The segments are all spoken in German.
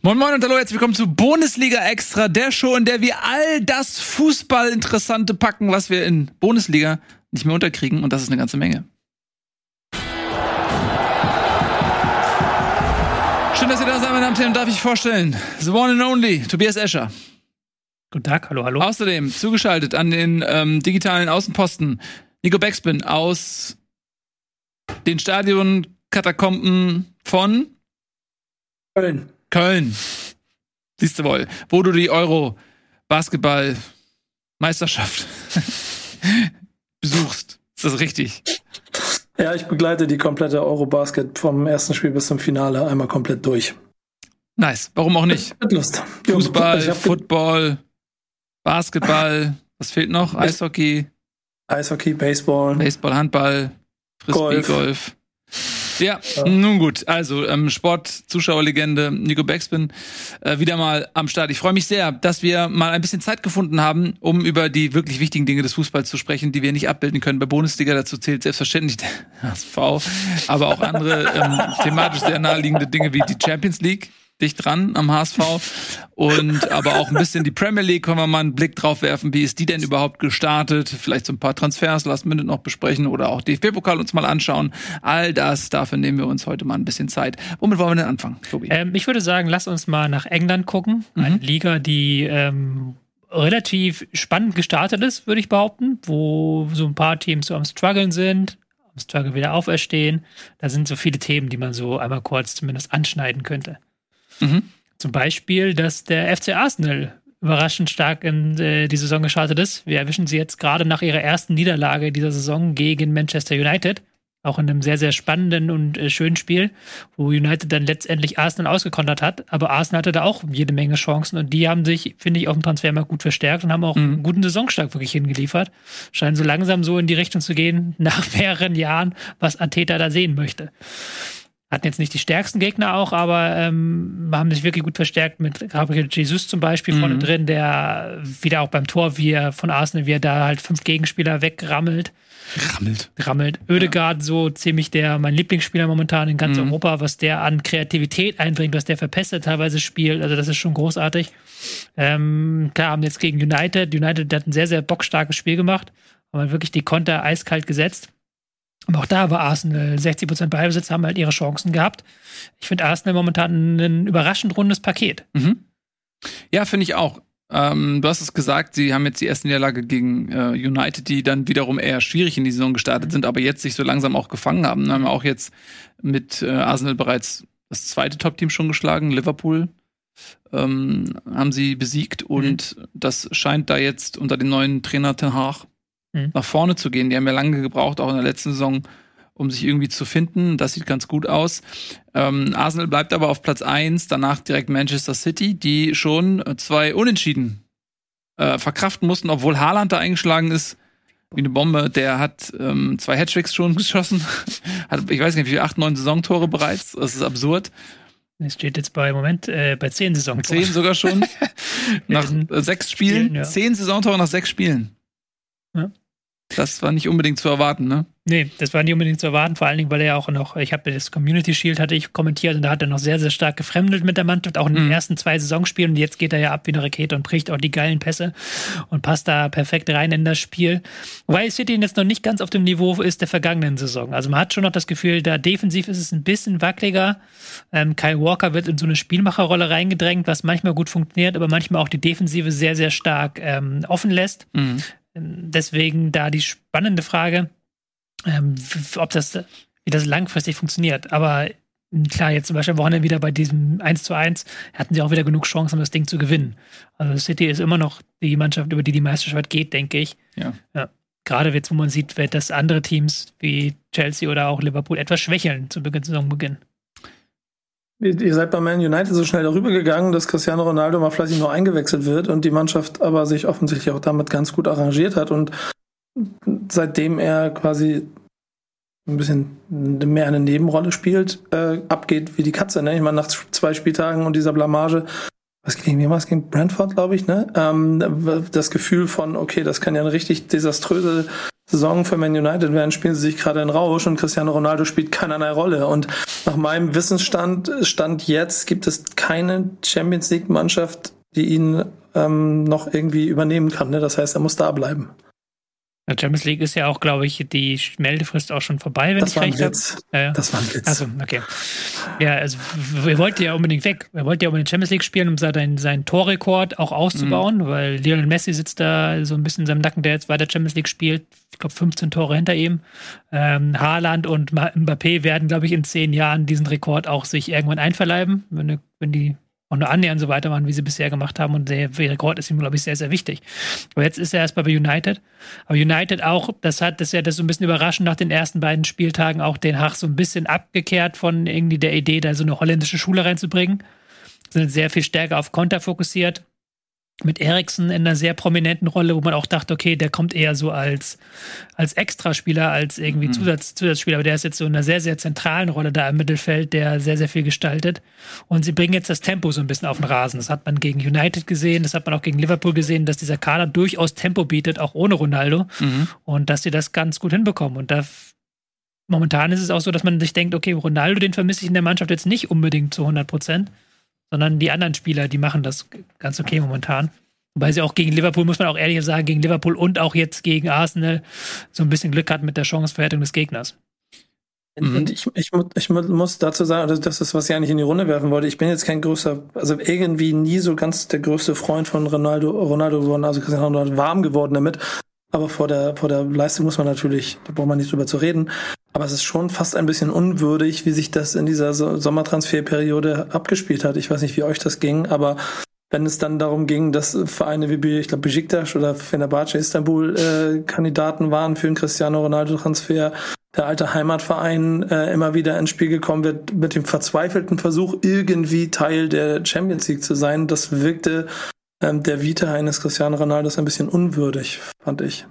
Moin Moin und hallo, herzlich willkommen zu Bundesliga Extra, der Show, in der wir all das Fußballinteressante packen, was wir in Bundesliga nicht mehr unterkriegen und das ist eine ganze Menge. Schön, dass ihr da seid, meine Damen und Herren, darf ich vorstellen. The one and only, Tobias Escher. Guten Tag, hallo, hallo. Außerdem zugeschaltet an den ähm, digitalen Außenposten Nico Backspin aus den Stadionkatakomben von Köln. Köln. Siehst du wohl, wo du die Euro Basketball Meisterschaft besuchst. Ist das richtig? Ja, ich begleite die komplette Eurobasket vom ersten Spiel bis zum Finale einmal komplett durch. Nice. Warum auch nicht? Mit Lust. Fußball, Football, Basketball. Was fehlt noch? Eishockey, Eishockey, Baseball. Baseball, Handball, Frisbee, Golf. Golf. Ja, Ja. nun gut. Also, ähm, Sport-Zuschauerlegende Nico Backspin äh, wieder mal am Start. Ich freue mich sehr, dass wir mal ein bisschen Zeit gefunden haben, um über die wirklich wichtigen Dinge des Fußballs zu sprechen, die wir nicht abbilden können. Bei Bundesliga dazu zählt selbstverständlich der HSV, aber auch andere ähm, thematisch sehr naheliegende Dinge wie die Champions League. Dicht dran am HSV und aber auch ein bisschen die Premier League können wir mal einen Blick drauf werfen, wie ist die denn überhaupt gestartet, vielleicht so ein paar Transfers Last Minute noch besprechen oder auch DFB-Pokal uns mal anschauen. All das, dafür nehmen wir uns heute mal ein bisschen Zeit. Womit wollen wir denn anfangen, Tobi? Ähm, ich würde sagen, lass uns mal nach England gucken. Eine Liga, die ähm, relativ spannend gestartet ist, würde ich behaupten, wo so ein paar Teams so am struggeln sind, am Struggle wieder auferstehen. Da sind so viele Themen, die man so einmal kurz zumindest anschneiden könnte. Mhm. Zum Beispiel, dass der FC Arsenal überraschend stark in äh, die Saison gestartet ist. Wir erwischen sie jetzt gerade nach ihrer ersten Niederlage dieser Saison gegen Manchester United. Auch in einem sehr, sehr spannenden und äh, schönen Spiel, wo United dann letztendlich Arsenal ausgekontert hat. Aber Arsenal hatte da auch jede Menge Chancen und die haben sich, finde ich, auf dem Transfermarkt gut verstärkt und haben auch einen guten Saisonstart wirklich hingeliefert. Scheinen so langsam so in die Richtung zu gehen, nach mehreren Jahren, was Ateta da sehen möchte. Hatten jetzt nicht die stärksten Gegner auch, aber ähm, haben sich wirklich gut verstärkt mit Gabriel Jesus zum Beispiel Mhm. vorne drin, der wieder auch beim Tor, wie er von Arsenal, wie er da halt fünf Gegenspieler wegrammelt Rammelt. rammelt. Ödegaard so ziemlich der mein Lieblingsspieler momentan in ganz Mhm. Europa, was der an Kreativität einbringt, was der verpestet teilweise spielt. Also das ist schon großartig. Ähm, klar, haben jetzt gegen United. United hat ein sehr, sehr bockstarkes Spiel gemacht. Aber wirklich die Konter eiskalt gesetzt. Aber auch da war Arsenal 60% Ballbesitz, haben halt ihre Chancen gehabt. Ich finde Arsenal momentan ein überraschend rundes Paket. Mhm. Ja, finde ich auch. Ähm, du hast es gesagt, sie haben jetzt die erste Niederlage gegen äh, United, die dann wiederum eher schwierig in die Saison gestartet sind, aber jetzt sich so langsam auch gefangen haben. Haben wir auch jetzt mit äh, Arsenal bereits das zweite Top-Team schon geschlagen, Liverpool ähm, haben sie besiegt und das scheint da jetzt unter dem neuen Trainer Ten Hag Mhm. nach vorne zu gehen. Die haben ja lange gebraucht, auch in der letzten Saison, um sich irgendwie zu finden. Das sieht ganz gut aus. Ähm, Arsenal bleibt aber auf Platz 1, danach direkt Manchester City, die schon zwei Unentschieden äh, verkraften mussten, obwohl Haaland da eingeschlagen ist. Wie eine Bombe, der hat ähm, zwei Hattricks schon geschossen. hat, ich weiß nicht, wie viele, acht, neun Saisontore bereits. Das ist absurd. Es steht jetzt bei Moment äh, bei zehn Saisons. Zehn sogar schon. nach sechs Spielen. Spielen, ja. Zehn Saisontore nach sechs Spielen. Ja. Das war nicht unbedingt zu erwarten, ne? Nee, das war nicht unbedingt zu erwarten, vor allen Dingen, weil er ja auch noch, ich habe das Community Shield hatte ich kommentiert und da hat er noch sehr, sehr stark gefremdelt mit der Mannschaft, auch in den Mhm. ersten zwei Saisonspielen und jetzt geht er ja ab wie eine Rakete und bricht auch die geilen Pässe und passt da perfekt rein in das Spiel. Wobei City jetzt noch nicht ganz auf dem Niveau ist der vergangenen Saison. Also man hat schon noch das Gefühl, da defensiv ist es ein bisschen wackeliger. Ähm, Kyle Walker wird in so eine Spielmacherrolle reingedrängt, was manchmal gut funktioniert, aber manchmal auch die Defensive sehr, sehr stark ähm, offen lässt. Mhm. Deswegen da die spannende Frage, ähm, ob das, wie das langfristig funktioniert. Aber mh, klar, jetzt zum Beispiel am Wochenende wieder bei diesem 1 zu 1 hatten sie auch wieder genug Chancen, um das Ding zu gewinnen. Also City ist immer noch die Mannschaft, über die die Meisterschaft geht, denke ich. Ja. Gerade jetzt, wo man sieht, dass andere Teams wie Chelsea oder auch Liverpool etwas schwächeln zu Beginn Saisonbeginn. Ihr seid bei Man United so schnell darüber gegangen, dass Cristiano Ronaldo mal fleißig nur eingewechselt wird und die Mannschaft aber sich offensichtlich auch damit ganz gut arrangiert hat und seitdem er quasi ein bisschen mehr eine Nebenrolle spielt, äh, abgeht wie die Katze. Ne? Ich meine, nach zwei Spieltagen und dieser Blamage, was gegen wen war es? Gegen Brentford, glaube ich, ne? Ähm, das Gefühl von, okay, das kann ja eine richtig desaströse Saison für Man United werden, spielen sie sich gerade in Rausch und Cristiano Ronaldo spielt keinerlei Rolle. Und nach meinem Wissensstand, Stand jetzt, gibt es keine Champions League Mannschaft, die ihn ähm, noch irgendwie übernehmen kann. Ne? Das heißt, er muss da bleiben. Der Champions League ist ja auch, glaube ich, die Meldefrist auch schon vorbei, wenn das ich war recht habe. Ja, ja. Das war ein Witz. Achso, okay. Ja, also wir wollten ja unbedingt weg. Wir wollten ja unbedingt Champions League spielen, um seinen, seinen Torrekord auch auszubauen, weil Lionel Messi sitzt da so ein bisschen in seinem Nacken, der jetzt weiter Champions League spielt. Ich glaube, 15 Tore hinter ihm. Ähm, Haaland und Mbappé werden, glaube ich, in zehn Jahren diesen Rekord auch sich irgendwann einverleiben, wenn, wenn die auch nur annähernd so weitermachen, wie sie bisher gemacht haben. Und der Rekord ist ihm, glaube ich, sehr, sehr wichtig. Aber jetzt ist er erstmal bei United. Aber United auch, das hat, das ist ja das so ein bisschen überraschend nach den ersten beiden Spieltagen auch den Hach so ein bisschen abgekehrt von irgendwie der Idee, da so eine holländische Schule reinzubringen. Sind sehr viel stärker auf Konter fokussiert mit Eriksen in einer sehr prominenten Rolle, wo man auch dachte, okay, der kommt eher so als, als Extraspieler, als irgendwie Mhm. Zusatz, Zusatzspieler, aber der ist jetzt so in einer sehr, sehr zentralen Rolle da im Mittelfeld, der sehr, sehr viel gestaltet. Und sie bringen jetzt das Tempo so ein bisschen auf den Rasen. Das hat man gegen United gesehen, das hat man auch gegen Liverpool gesehen, dass dieser Kader durchaus Tempo bietet, auch ohne Ronaldo. Mhm. Und dass sie das ganz gut hinbekommen. Und da momentan ist es auch so, dass man sich denkt, okay, Ronaldo, den vermisse ich in der Mannschaft jetzt nicht unbedingt zu 100 Prozent, sondern die anderen Spieler, die machen das ganz okay momentan. Wobei sie auch gegen Liverpool, muss man auch ehrlich sagen, gegen Liverpool und auch jetzt gegen Arsenal so ein bisschen Glück hatten mit der Chanceverwertung des Gegners. Mhm. Und ich, ich, ich mu- muss dazu sagen, also das ist, was ich eigentlich in die Runde werfen wollte. Ich bin jetzt kein größer, also irgendwie nie so ganz der größte Freund von Ronaldo, Ronaldo geworden, also Cristiano Ronaldo warm geworden damit. Aber vor der, vor der Leistung muss man natürlich, da braucht man nicht drüber zu reden. Aber es ist schon fast ein bisschen unwürdig, wie sich das in dieser so Sommertransferperiode abgespielt hat. Ich weiß nicht, wie euch das ging, aber wenn es dann darum ging, dass Vereine wie, ich glaube, Besiktas oder Fenerbahce Istanbul äh, Kandidaten waren für einen Cristiano Ronaldo-Transfer, der alte Heimatverein äh, immer wieder ins Spiel gekommen wird mit dem verzweifelten Versuch, irgendwie Teil der Champions League zu sein, das wirkte der Vita eines Cristiano Ronaldos ein bisschen unwürdig, fand ich.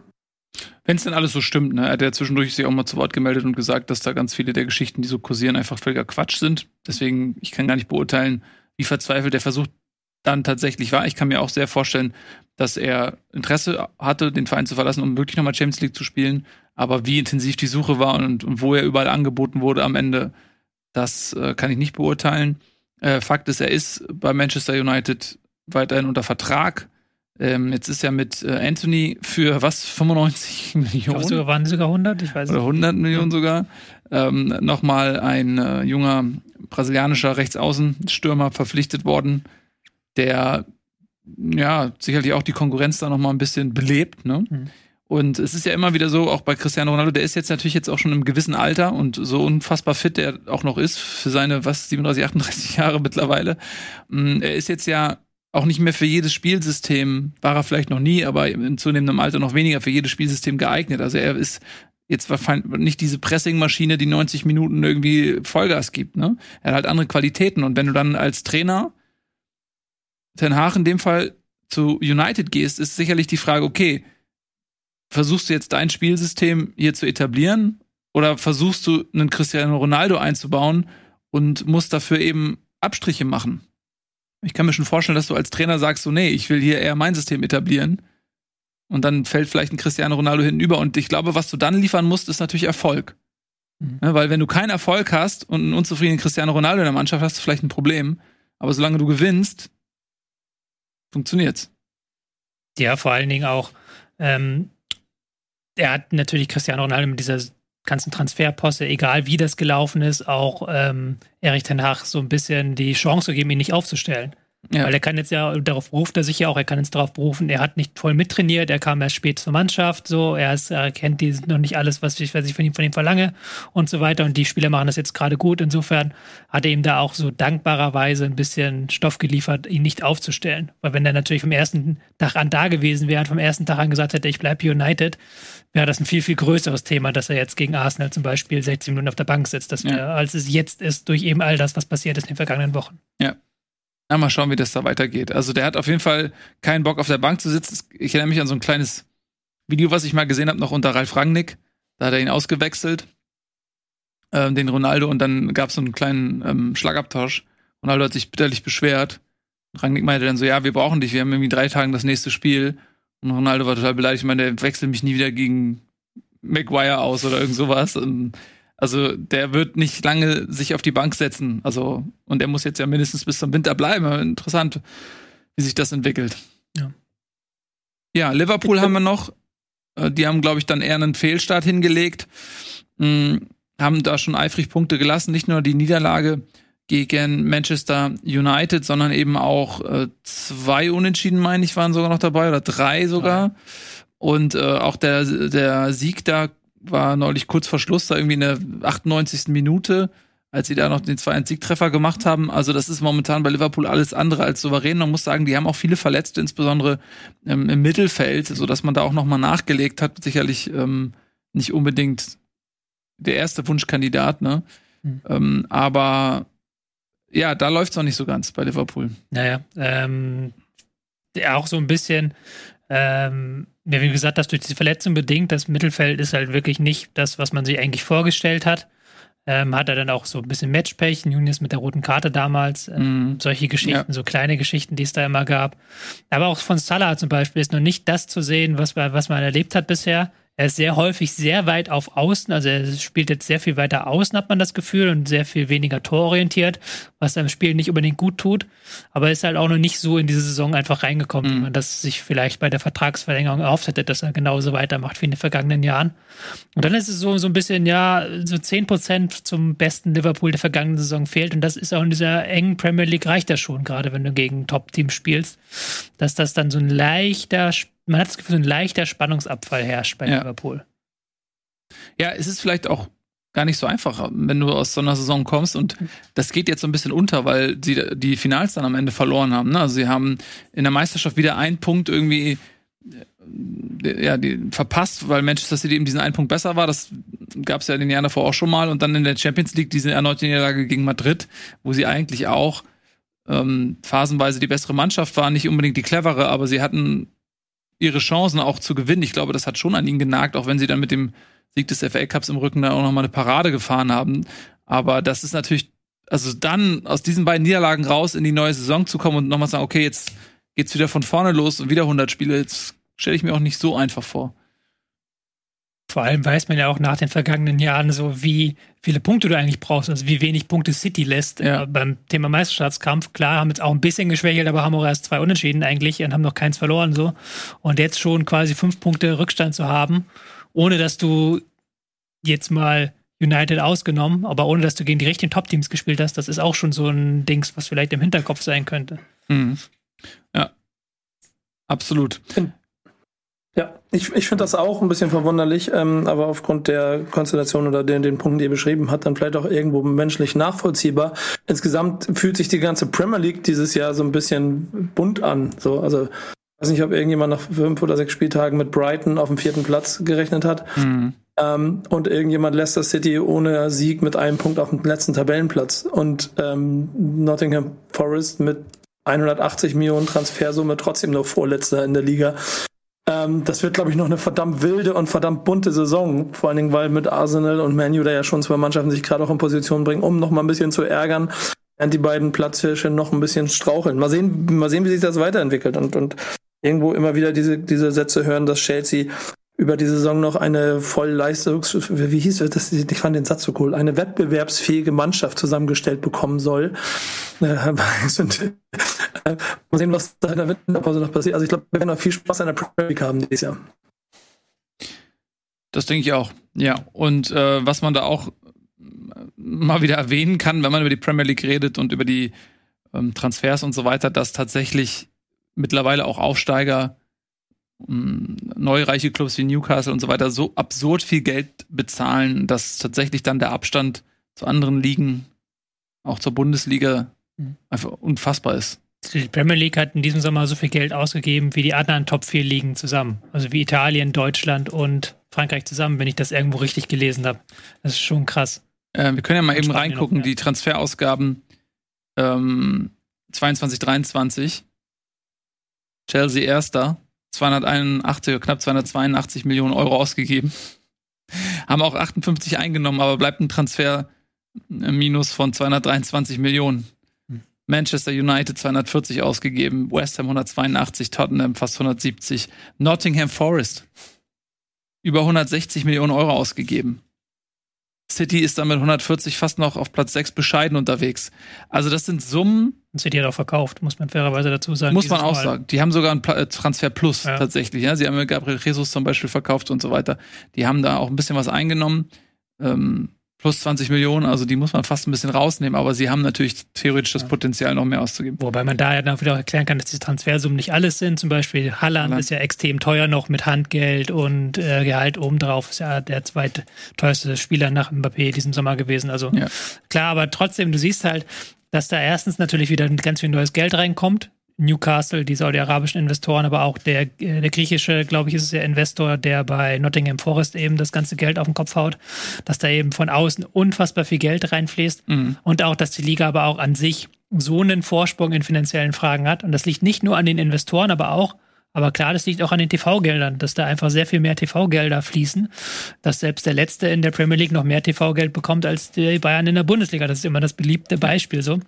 Wenn es denn alles so stimmt, ne? Er hat ja zwischendurch sich auch mal zu Wort gemeldet und gesagt, dass da ganz viele der Geschichten, die so kursieren, einfach völliger Quatsch sind. Deswegen, ich kann gar nicht beurteilen, wie verzweifelt der Versuch dann tatsächlich war. Ich kann mir auch sehr vorstellen, dass er Interesse hatte, den Verein zu verlassen, um wirklich nochmal Champions League zu spielen. Aber wie intensiv die Suche war und, und wo er überall angeboten wurde am Ende, das äh, kann ich nicht beurteilen. Äh, Fakt ist, er ist bei Manchester United weiterhin unter Vertrag. Ähm, jetzt ist er mit äh, Anthony für was? 95 Ich Millionen? glaube, sogar waren es sogar 100, ich weiß oder nicht. 100 Millionen sogar. Ähm, Nochmal ein äh, junger brasilianischer Rechtsaußenstürmer verpflichtet worden, der ja sicherlich auch die Konkurrenz da nochmal ein bisschen belebt. Ne? Mhm. Und es ist ja immer wieder so, auch bei Cristiano Ronaldo, der ist jetzt natürlich jetzt auch schon im gewissen Alter und so unfassbar fit der auch noch ist für seine, was, 37, 38 Jahre mittlerweile. Mm, Er ist jetzt ja auch nicht mehr für jedes Spielsystem, war er vielleicht noch nie, aber in zunehmendem Alter noch weniger für jedes Spielsystem geeignet. Also er ist jetzt wahrscheinlich nicht diese Pressingmaschine, die 90 Minuten irgendwie Vollgas gibt. Ne? Er hat halt andere Qualitäten. Und wenn du dann als Trainer Ten Hag in dem Fall zu United gehst, ist sicherlich die Frage, okay, versuchst du jetzt dein Spielsystem hier zu etablieren oder versuchst du einen Cristiano Ronaldo einzubauen und musst dafür eben Abstriche machen? Ich kann mir schon vorstellen, dass du als Trainer sagst, so, nee, ich will hier eher mein System etablieren. Und dann fällt vielleicht ein Cristiano Ronaldo hinten über. Und ich glaube, was du dann liefern musst, ist natürlich Erfolg. Mhm. Ne, weil wenn du keinen Erfolg hast und einen unzufriedenen Cristiano Ronaldo in der Mannschaft hast, du vielleicht ein Problem. Aber solange du gewinnst, funktioniert's. Ja, vor allen Dingen auch, ähm, er hat natürlich Cristiano Ronaldo mit dieser ganzen Transferposse, egal wie das gelaufen ist, auch ähm, Erich Ten Hag so ein bisschen die Chance gegeben, ihn nicht aufzustellen. Ja. Weil er kann jetzt ja, darauf beruft er sich ja auch, er kann jetzt darauf berufen, er hat nicht voll mittrainiert, er kam erst spät zur Mannschaft, so, er, ist, er kennt die, noch nicht alles, was ich, was ich von ihm, von ihm verlange und so weiter. Und die Spieler machen das jetzt gerade gut. Insofern hat er ihm da auch so dankbarerweise ein bisschen Stoff geliefert, ihn nicht aufzustellen. Weil wenn er natürlich vom ersten Tag an da gewesen wäre und vom ersten Tag an gesagt hätte, ich bleibe United, wäre das ein viel, viel größeres Thema, dass er jetzt gegen Arsenal zum Beispiel 16 Minuten auf der Bank sitzt, das wär, Ja. als es jetzt ist, durch eben all das, was passiert ist in den vergangenen Wochen. Na, mal schauen, wie das da weitergeht. Also der hat auf jeden Fall keinen Bock auf der Bank zu sitzen. Ich erinnere mich an so ein kleines Video, was ich mal gesehen habe, noch unter Ralf Rangnick. Da hat er ihn ausgewechselt, ähm, den Ronaldo, und dann gab es so einen kleinen ähm, Schlagabtausch. Ronaldo hat sich bitterlich beschwert. Rangnick meinte dann so, ja, wir brauchen dich, wir haben irgendwie drei Tagen das nächste Spiel. Und Ronaldo war total beleidigt. Ich meine, der wechselt mich nie wieder gegen Maguire aus oder irgend sowas. Ähm, also der wird nicht lange sich auf die Bank setzen. Also und er muss jetzt ja mindestens bis zum Winter bleiben. Interessant, wie sich das entwickelt. Ja. Ja, Liverpool haben wir noch. Äh, die haben, glaube ich, dann eher einen Fehlstart hingelegt. Hm, haben da schon eifrig Punkte gelassen. Nicht nur die Niederlage gegen Manchester United, sondern eben auch äh, zwei Unentschieden, meine ich, waren sogar noch dabei oder drei sogar. Ja. Und äh, auch der, der Sieg da war neulich kurz vor Schluss, da irgendwie in der 98. Minute, als sie da noch den 2-1-Siegtreffer gemacht haben. Also das ist momentan bei Liverpool alles andere als souverän. Man muss sagen, die haben auch viele Verletzte, insbesondere ähm, im Mittelfeld, so dass man da auch noch mal nachgelegt hat. Sicherlich ähm, nicht unbedingt der erste Wunschkandidat, ne? Mhm. Ähm, aber ja, da läuft es noch nicht so ganz bei Liverpool. Naja, ähm, auch so ein bisschen ähm, ja, wie gesagt, das durch diese Verletzung bedingt, das Mittelfeld ist halt wirklich nicht das, was man sich eigentlich vorgestellt hat. Ähm, hat er dann auch so ein bisschen Matchpech, Nunes mit der roten Karte damals, ähm, mm. solche Geschichten, ja. so kleine Geschichten, die es da immer gab. Aber auch von Salah zum Beispiel ist noch nicht das zu sehen, was, was man erlebt hat bisher. Er ist sehr häufig sehr weit auf Außen, also er spielt jetzt sehr viel weiter außen, hat man das Gefühl, und sehr viel weniger tororientiert, was seinem Spiel nicht unbedingt gut tut. Aber er ist halt auch noch nicht so in diese Saison einfach reingekommen, mhm. wie man das sich vielleicht bei der Vertragsverlängerung erhofft hätte, dass er genauso weitermacht wie in den vergangenen Jahren. Und dann ist es so, so ein bisschen, ja, so zehn Prozent zum besten Liverpool der vergangenen Saison fehlt. Und das ist auch in dieser engen Premier League reicht das schon, gerade wenn du gegen Top-Teams spielst, dass das dann so ein leichter Spiel man hat das Gefühl, ein leichter Spannungsabfall herrscht bei ja. Liverpool. Ja, es ist vielleicht auch gar nicht so einfach, wenn du aus so einer Saison kommst und das geht jetzt so ein bisschen unter, weil sie die Finals dann am Ende verloren haben. Ne? Also sie haben in der Meisterschaft wieder einen Punkt irgendwie äh, ja, die verpasst, weil Manchester City eben diesen einen Punkt besser war. Das gab es ja in den Jahren davor auch schon mal. Und dann in der Champions League diese erneute Niederlage gegen Madrid, wo sie eigentlich auch ähm, phasenweise die bessere Mannschaft waren, nicht unbedingt die clevere, aber sie hatten ihre Chancen auch zu gewinnen. Ich glaube, das hat schon an ihnen genagt, auch wenn sie dann mit dem Sieg des FA Cups im Rücken da auch nochmal eine Parade gefahren haben. Aber das ist natürlich, also dann aus diesen beiden Niederlagen raus in die neue Saison zu kommen und nochmal sagen, okay, jetzt geht's wieder von vorne los und wieder 100 Spiele, jetzt stelle ich mir auch nicht so einfach vor. Vor allem weiß man ja auch nach den vergangenen Jahren so, wie viele Punkte du eigentlich brauchst, also wie wenig Punkte City lässt ja. äh, beim Thema Meisterschaftskampf. Klar, haben jetzt auch ein bisschen geschwächelt, aber haben auch erst zwei Unentschieden eigentlich und haben noch keins verloren so. Und jetzt schon quasi fünf Punkte Rückstand zu haben, ohne dass du jetzt mal United ausgenommen, aber ohne dass du gegen die richtigen Top-Teams gespielt hast, das ist auch schon so ein Dings, was vielleicht im Hinterkopf sein könnte. Mhm. Ja, absolut. Ja, ich, ich finde das auch ein bisschen verwunderlich, ähm, aber aufgrund der Konstellation oder den, den Punkten, die ihr beschrieben habt, dann vielleicht auch irgendwo menschlich nachvollziehbar. Insgesamt fühlt sich die ganze Premier League dieses Jahr so ein bisschen bunt an. So, also ich weiß nicht, ob irgendjemand nach fünf oder sechs Spieltagen mit Brighton auf dem vierten Platz gerechnet hat. Mhm. Ähm, und irgendjemand Leicester City ohne Sieg mit einem Punkt auf dem letzten Tabellenplatz. Und ähm, Nottingham Forest mit 180 Millionen Transfersumme trotzdem noch Vorletzter in der Liga. Ähm, das wird, glaube ich, noch eine verdammt wilde und verdammt bunte Saison. Vor allen Dingen, weil mit Arsenal und Manu da ja schon zwei Mannschaften sich gerade auch in Position bringen, um noch mal ein bisschen zu ärgern, während die beiden Platzhirsche noch ein bisschen straucheln. Mal sehen, mal sehen, wie sich das weiterentwickelt und, und irgendwo immer wieder diese, diese Sätze hören, dass Chelsea über die Saison noch eine voll leistungs, wie hieß das? Ich fand den Satz so cool, eine wettbewerbsfähige Mannschaft zusammengestellt bekommen soll. Äh, äh, mal sehen, was da in der Winterpause noch passiert. Also ich glaube, wir werden noch viel Spaß an der Premier League haben dieses Jahr. Das denke ich auch. Ja. Und äh, was man da auch mal wieder erwähnen kann, wenn man über die Premier League redet und über die ähm, Transfers und so weiter, dass tatsächlich mittlerweile auch Aufsteiger neureiche Clubs wie Newcastle und so weiter so absurd viel Geld bezahlen, dass tatsächlich dann der Abstand zu anderen Ligen, auch zur Bundesliga, mhm. einfach unfassbar ist. Die Premier League hat in diesem Sommer so viel Geld ausgegeben wie die anderen Top 4 Ligen zusammen. Also wie Italien, Deutschland und Frankreich zusammen, wenn ich das irgendwo richtig gelesen habe. Das ist schon krass. Äh, wir können ja mal und eben Spanien reingucken, noch, ja. die Transferausgaben ähm, 22, 23. Chelsea erster, 281 knapp 282 Millionen Euro ausgegeben. Haben auch 58 eingenommen, aber bleibt ein Transfer äh, Minus von 223 Millionen. Hm. Manchester United 240 ausgegeben, West Ham 182, Tottenham fast 170, Nottingham Forest über 160 Millionen Euro ausgegeben. City ist damit 140 fast noch auf Platz 6 bescheiden unterwegs. Also das sind Summen. City hat auch verkauft, muss man fairerweise dazu sagen. Muss man auch Mal. sagen. Die haben sogar einen äh, Transfer Plus ja. tatsächlich. Ja? Sie haben Gabriel Jesus zum Beispiel verkauft und so weiter. Die haben da auch ein bisschen was eingenommen. Ähm, plus 20 Millionen, also die muss man fast ein bisschen rausnehmen, aber sie haben natürlich theoretisch das Potenzial, noch mehr auszugeben. Wobei man da ja dann wieder erklären kann, dass die Transfersummen nicht alles sind. Zum Beispiel Halland ist ja extrem teuer noch mit Handgeld und äh, Gehalt obendrauf. Ist ja der zweitteuerste Spieler nach Mbappé diesen Sommer gewesen. Also ja. klar, aber trotzdem, du siehst halt, dass da erstens natürlich wieder ganz viel neues Geld reinkommt. Newcastle, die saudi-arabischen Investoren, aber auch der, äh, der griechische, glaube ich, ist es der Investor, der bei Nottingham Forest eben das ganze Geld auf den Kopf haut, dass da eben von außen unfassbar viel Geld reinfließt mhm. und auch, dass die Liga aber auch an sich so einen Vorsprung in finanziellen Fragen hat. Und das liegt nicht nur an den Investoren, aber auch, aber klar, das liegt auch an den TV-Geldern, dass da einfach sehr viel mehr TV-Gelder fließen, dass selbst der Letzte in der Premier League noch mehr TV-Geld bekommt als die Bayern in der Bundesliga. Das ist immer das beliebte Beispiel so.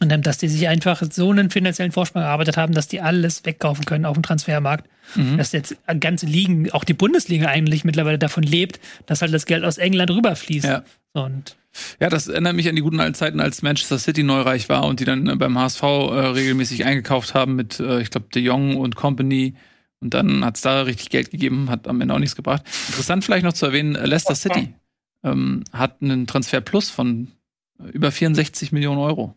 Und dann, dass die sich einfach so einen finanziellen Vorsprung erarbeitet haben, dass die alles wegkaufen können auf dem Transfermarkt. Mhm. Dass jetzt ganze Ligen, auch die Bundesliga eigentlich mittlerweile davon lebt, dass halt das Geld aus England rüberfließt. Ja. Und ja, das erinnert mich an die guten alten Zeiten, als Manchester City neureich war und die dann äh, beim HSV äh, regelmäßig eingekauft haben mit, äh, ich glaube, De Jong und Company. Und dann hat es da richtig Geld gegeben, hat am Ende auch nichts gebracht. Interessant vielleicht noch zu erwähnen, äh, Leicester City ähm, hat einen Transfer Plus von äh, über 64 Millionen Euro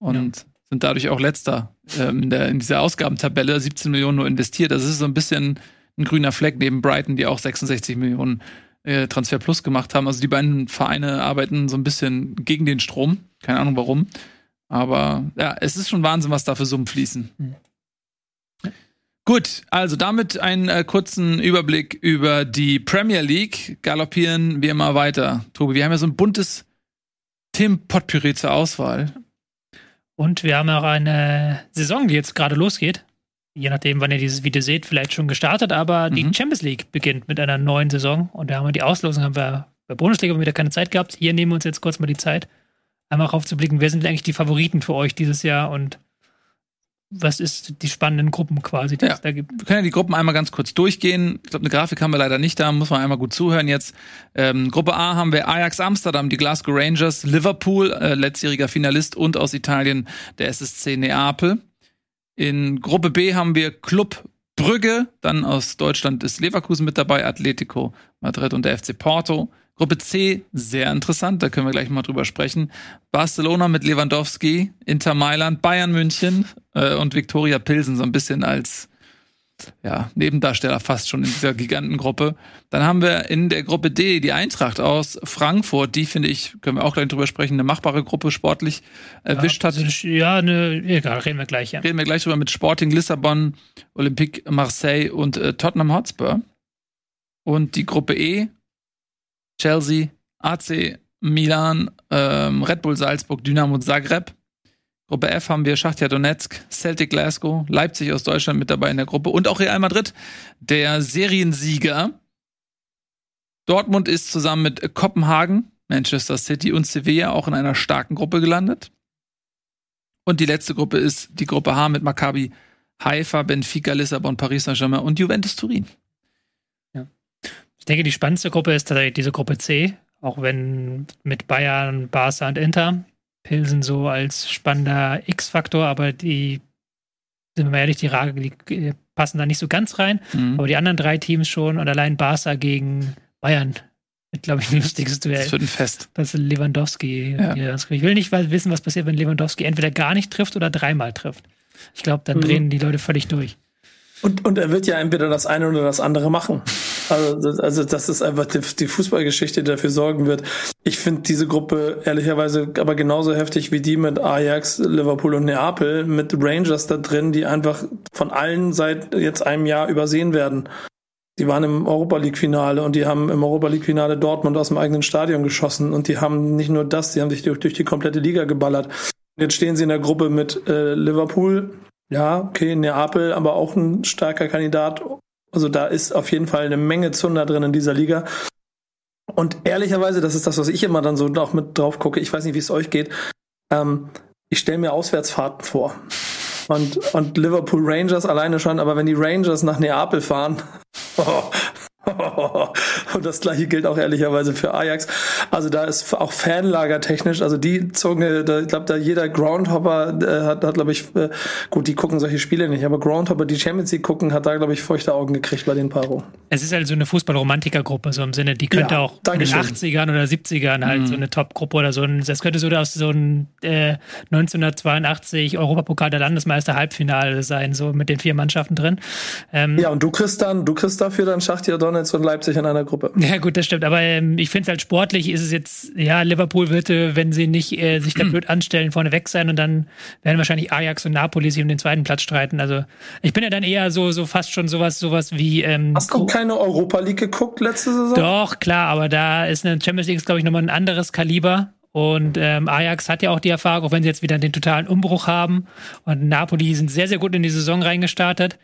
und ja. sind dadurch auch letzter ähm, in, der, in dieser Ausgabentabelle, 17 Millionen nur investiert. Das ist so ein bisschen ein grüner Fleck neben Brighton, die auch 66 Millionen äh, Transfer Plus gemacht haben. Also die beiden Vereine arbeiten so ein bisschen gegen den Strom. Keine Ahnung warum. Aber ja, es ist schon Wahnsinn, was da für Summen fließen. Mhm. Gut, also damit einen äh, kurzen Überblick über die Premier League. Galoppieren wir mal weiter. Tobi, wir haben ja so ein buntes Tim Potpüree zur Auswahl. Und wir haben auch eine Saison, die jetzt gerade losgeht. Je nachdem, wann ihr dieses Video seht, vielleicht schon gestartet, aber mhm. die Champions League beginnt mit einer neuen Saison. Und da haben wir die Auslosung, haben wir bei Bundesliga wieder keine Zeit gehabt. Hier nehmen wir uns jetzt kurz mal die Zeit, einmal aufzublicken, wer sind eigentlich die Favoriten für euch dieses Jahr und was ist die spannenden Gruppen quasi, die ja. es da gibt. Wir können ja die Gruppen einmal ganz kurz durchgehen. Ich glaube, eine Grafik haben wir leider nicht da, muss man einmal gut zuhören jetzt. Ähm, Gruppe A haben wir Ajax Amsterdam, die Glasgow Rangers, Liverpool, äh, letztjähriger Finalist und aus Italien der SSC Neapel. In Gruppe B haben wir Club Brügge, dann aus Deutschland ist Leverkusen mit dabei, Atletico Madrid und der FC Porto. Gruppe C, sehr interessant, da können wir gleich mal drüber sprechen. Barcelona mit Lewandowski, Inter Mailand, Bayern München äh, und Viktoria Pilsen so ein bisschen als ja, Nebendarsteller fast schon in dieser Gigantengruppe. Dann haben wir in der Gruppe D die Eintracht aus Frankfurt, die finde ich, können wir auch gleich drüber sprechen, eine machbare Gruppe sportlich erwischt ja, hat. Also, ja, ne, egal, reden wir gleich, ja. Reden wir gleich drüber mit Sporting Lissabon, Olympique Marseille und äh, Tottenham Hotspur. Und die Gruppe E Chelsea, AC Milan, ähm, Red Bull Salzburg, Dynamo Zagreb. Gruppe F haben wir Schachtja Donetsk, Celtic Glasgow, Leipzig aus Deutschland mit dabei in der Gruppe und auch Real Madrid, der Seriensieger. Dortmund ist zusammen mit Kopenhagen, Manchester City und Sevilla auch in einer starken Gruppe gelandet. Und die letzte Gruppe ist die Gruppe H mit Maccabi Haifa, Benfica, Lissabon, Paris Saint-Germain und Juventus Turin. Ich denke, die spannendste Gruppe ist tatsächlich diese Gruppe C, auch wenn mit Bayern, Barca und Inter. Pilsen so als spannender X-Faktor, aber die, sind wir mal ehrlich, die Rage, die passen da nicht so ganz rein. Mhm. Aber die anderen drei Teams schon und allein Barca gegen Bayern wird, glaube ich, ein lustiges Duell. Das wird ein Fest. Das ist Lewandowski. Ja. Ich will nicht wissen, was passiert, wenn Lewandowski entweder gar nicht trifft oder dreimal trifft. Ich glaube, dann mhm. drehen die Leute völlig durch. Und, und er wird ja entweder das eine oder das andere machen. Also, also das ist einfach die, die Fußballgeschichte, die dafür sorgen wird. Ich finde diese Gruppe ehrlicherweise aber genauso heftig wie die mit Ajax, Liverpool und Neapel, mit Rangers da drin, die einfach von allen seit jetzt einem Jahr übersehen werden. Die waren im Europa League Finale und die haben im Europa League Finale Dortmund aus dem eigenen Stadion geschossen und die haben nicht nur das, die haben sich durch, durch die komplette Liga geballert. Jetzt stehen sie in der Gruppe mit äh, Liverpool, ja, okay, Neapel, aber auch ein starker Kandidat also da ist auf jeden Fall eine Menge Zunder drin in dieser Liga. Und ehrlicherweise, das ist das, was ich immer dann so auch mit drauf gucke. Ich weiß nicht, wie es euch geht. Ähm, ich stelle mir Auswärtsfahrten vor. Und, und Liverpool Rangers alleine schon, aber wenn die Rangers nach Neapel fahren, oh, Und das gleiche gilt auch ehrlicherweise für Ajax. Also da ist auch Fanlager technisch, also die Zunge, da, ich glaube, da jeder Groundhopper äh, hat, hat glaube ich, äh, gut, die gucken solche Spiele nicht, aber Groundhopper, die Champions League gucken, hat da, glaube ich, feuchte Augen gekriegt bei den Paarungen. Es ist halt so eine Fußballromantikergruppe, so im Sinne, die könnte ja, auch in den 80ern oder 70ern halt mhm. so eine Top-Gruppe oder so. Das könnte so aus so ein äh, 1982 Europapokal der Landesmeister Halbfinale sein, so mit den vier Mannschaften drin. Ähm, ja, und du kriegst dann, du kriegst dafür dann Schachtier Donetsk und Leipzig in einer Gruppe. Ja, gut, das stimmt. Aber ähm, ich finde es halt sportlich, ist es jetzt, ja, Liverpool wird, wenn sie nicht äh, sich da blöd anstellen, vorne weg sein und dann werden wahrscheinlich Ajax und Napoli sich um den zweiten Platz streiten. Also ich bin ja dann eher so, so fast schon sowas, sowas wie. Ähm, Hast du keine Europa League geguckt letzte Saison? Doch, klar, aber da ist eine Champions League, glaube ich, nochmal ein anderes Kaliber. Und ähm, Ajax hat ja auch die Erfahrung, auch wenn sie jetzt wieder den totalen Umbruch haben. Und Napoli sind sehr, sehr gut in die Saison reingestartet.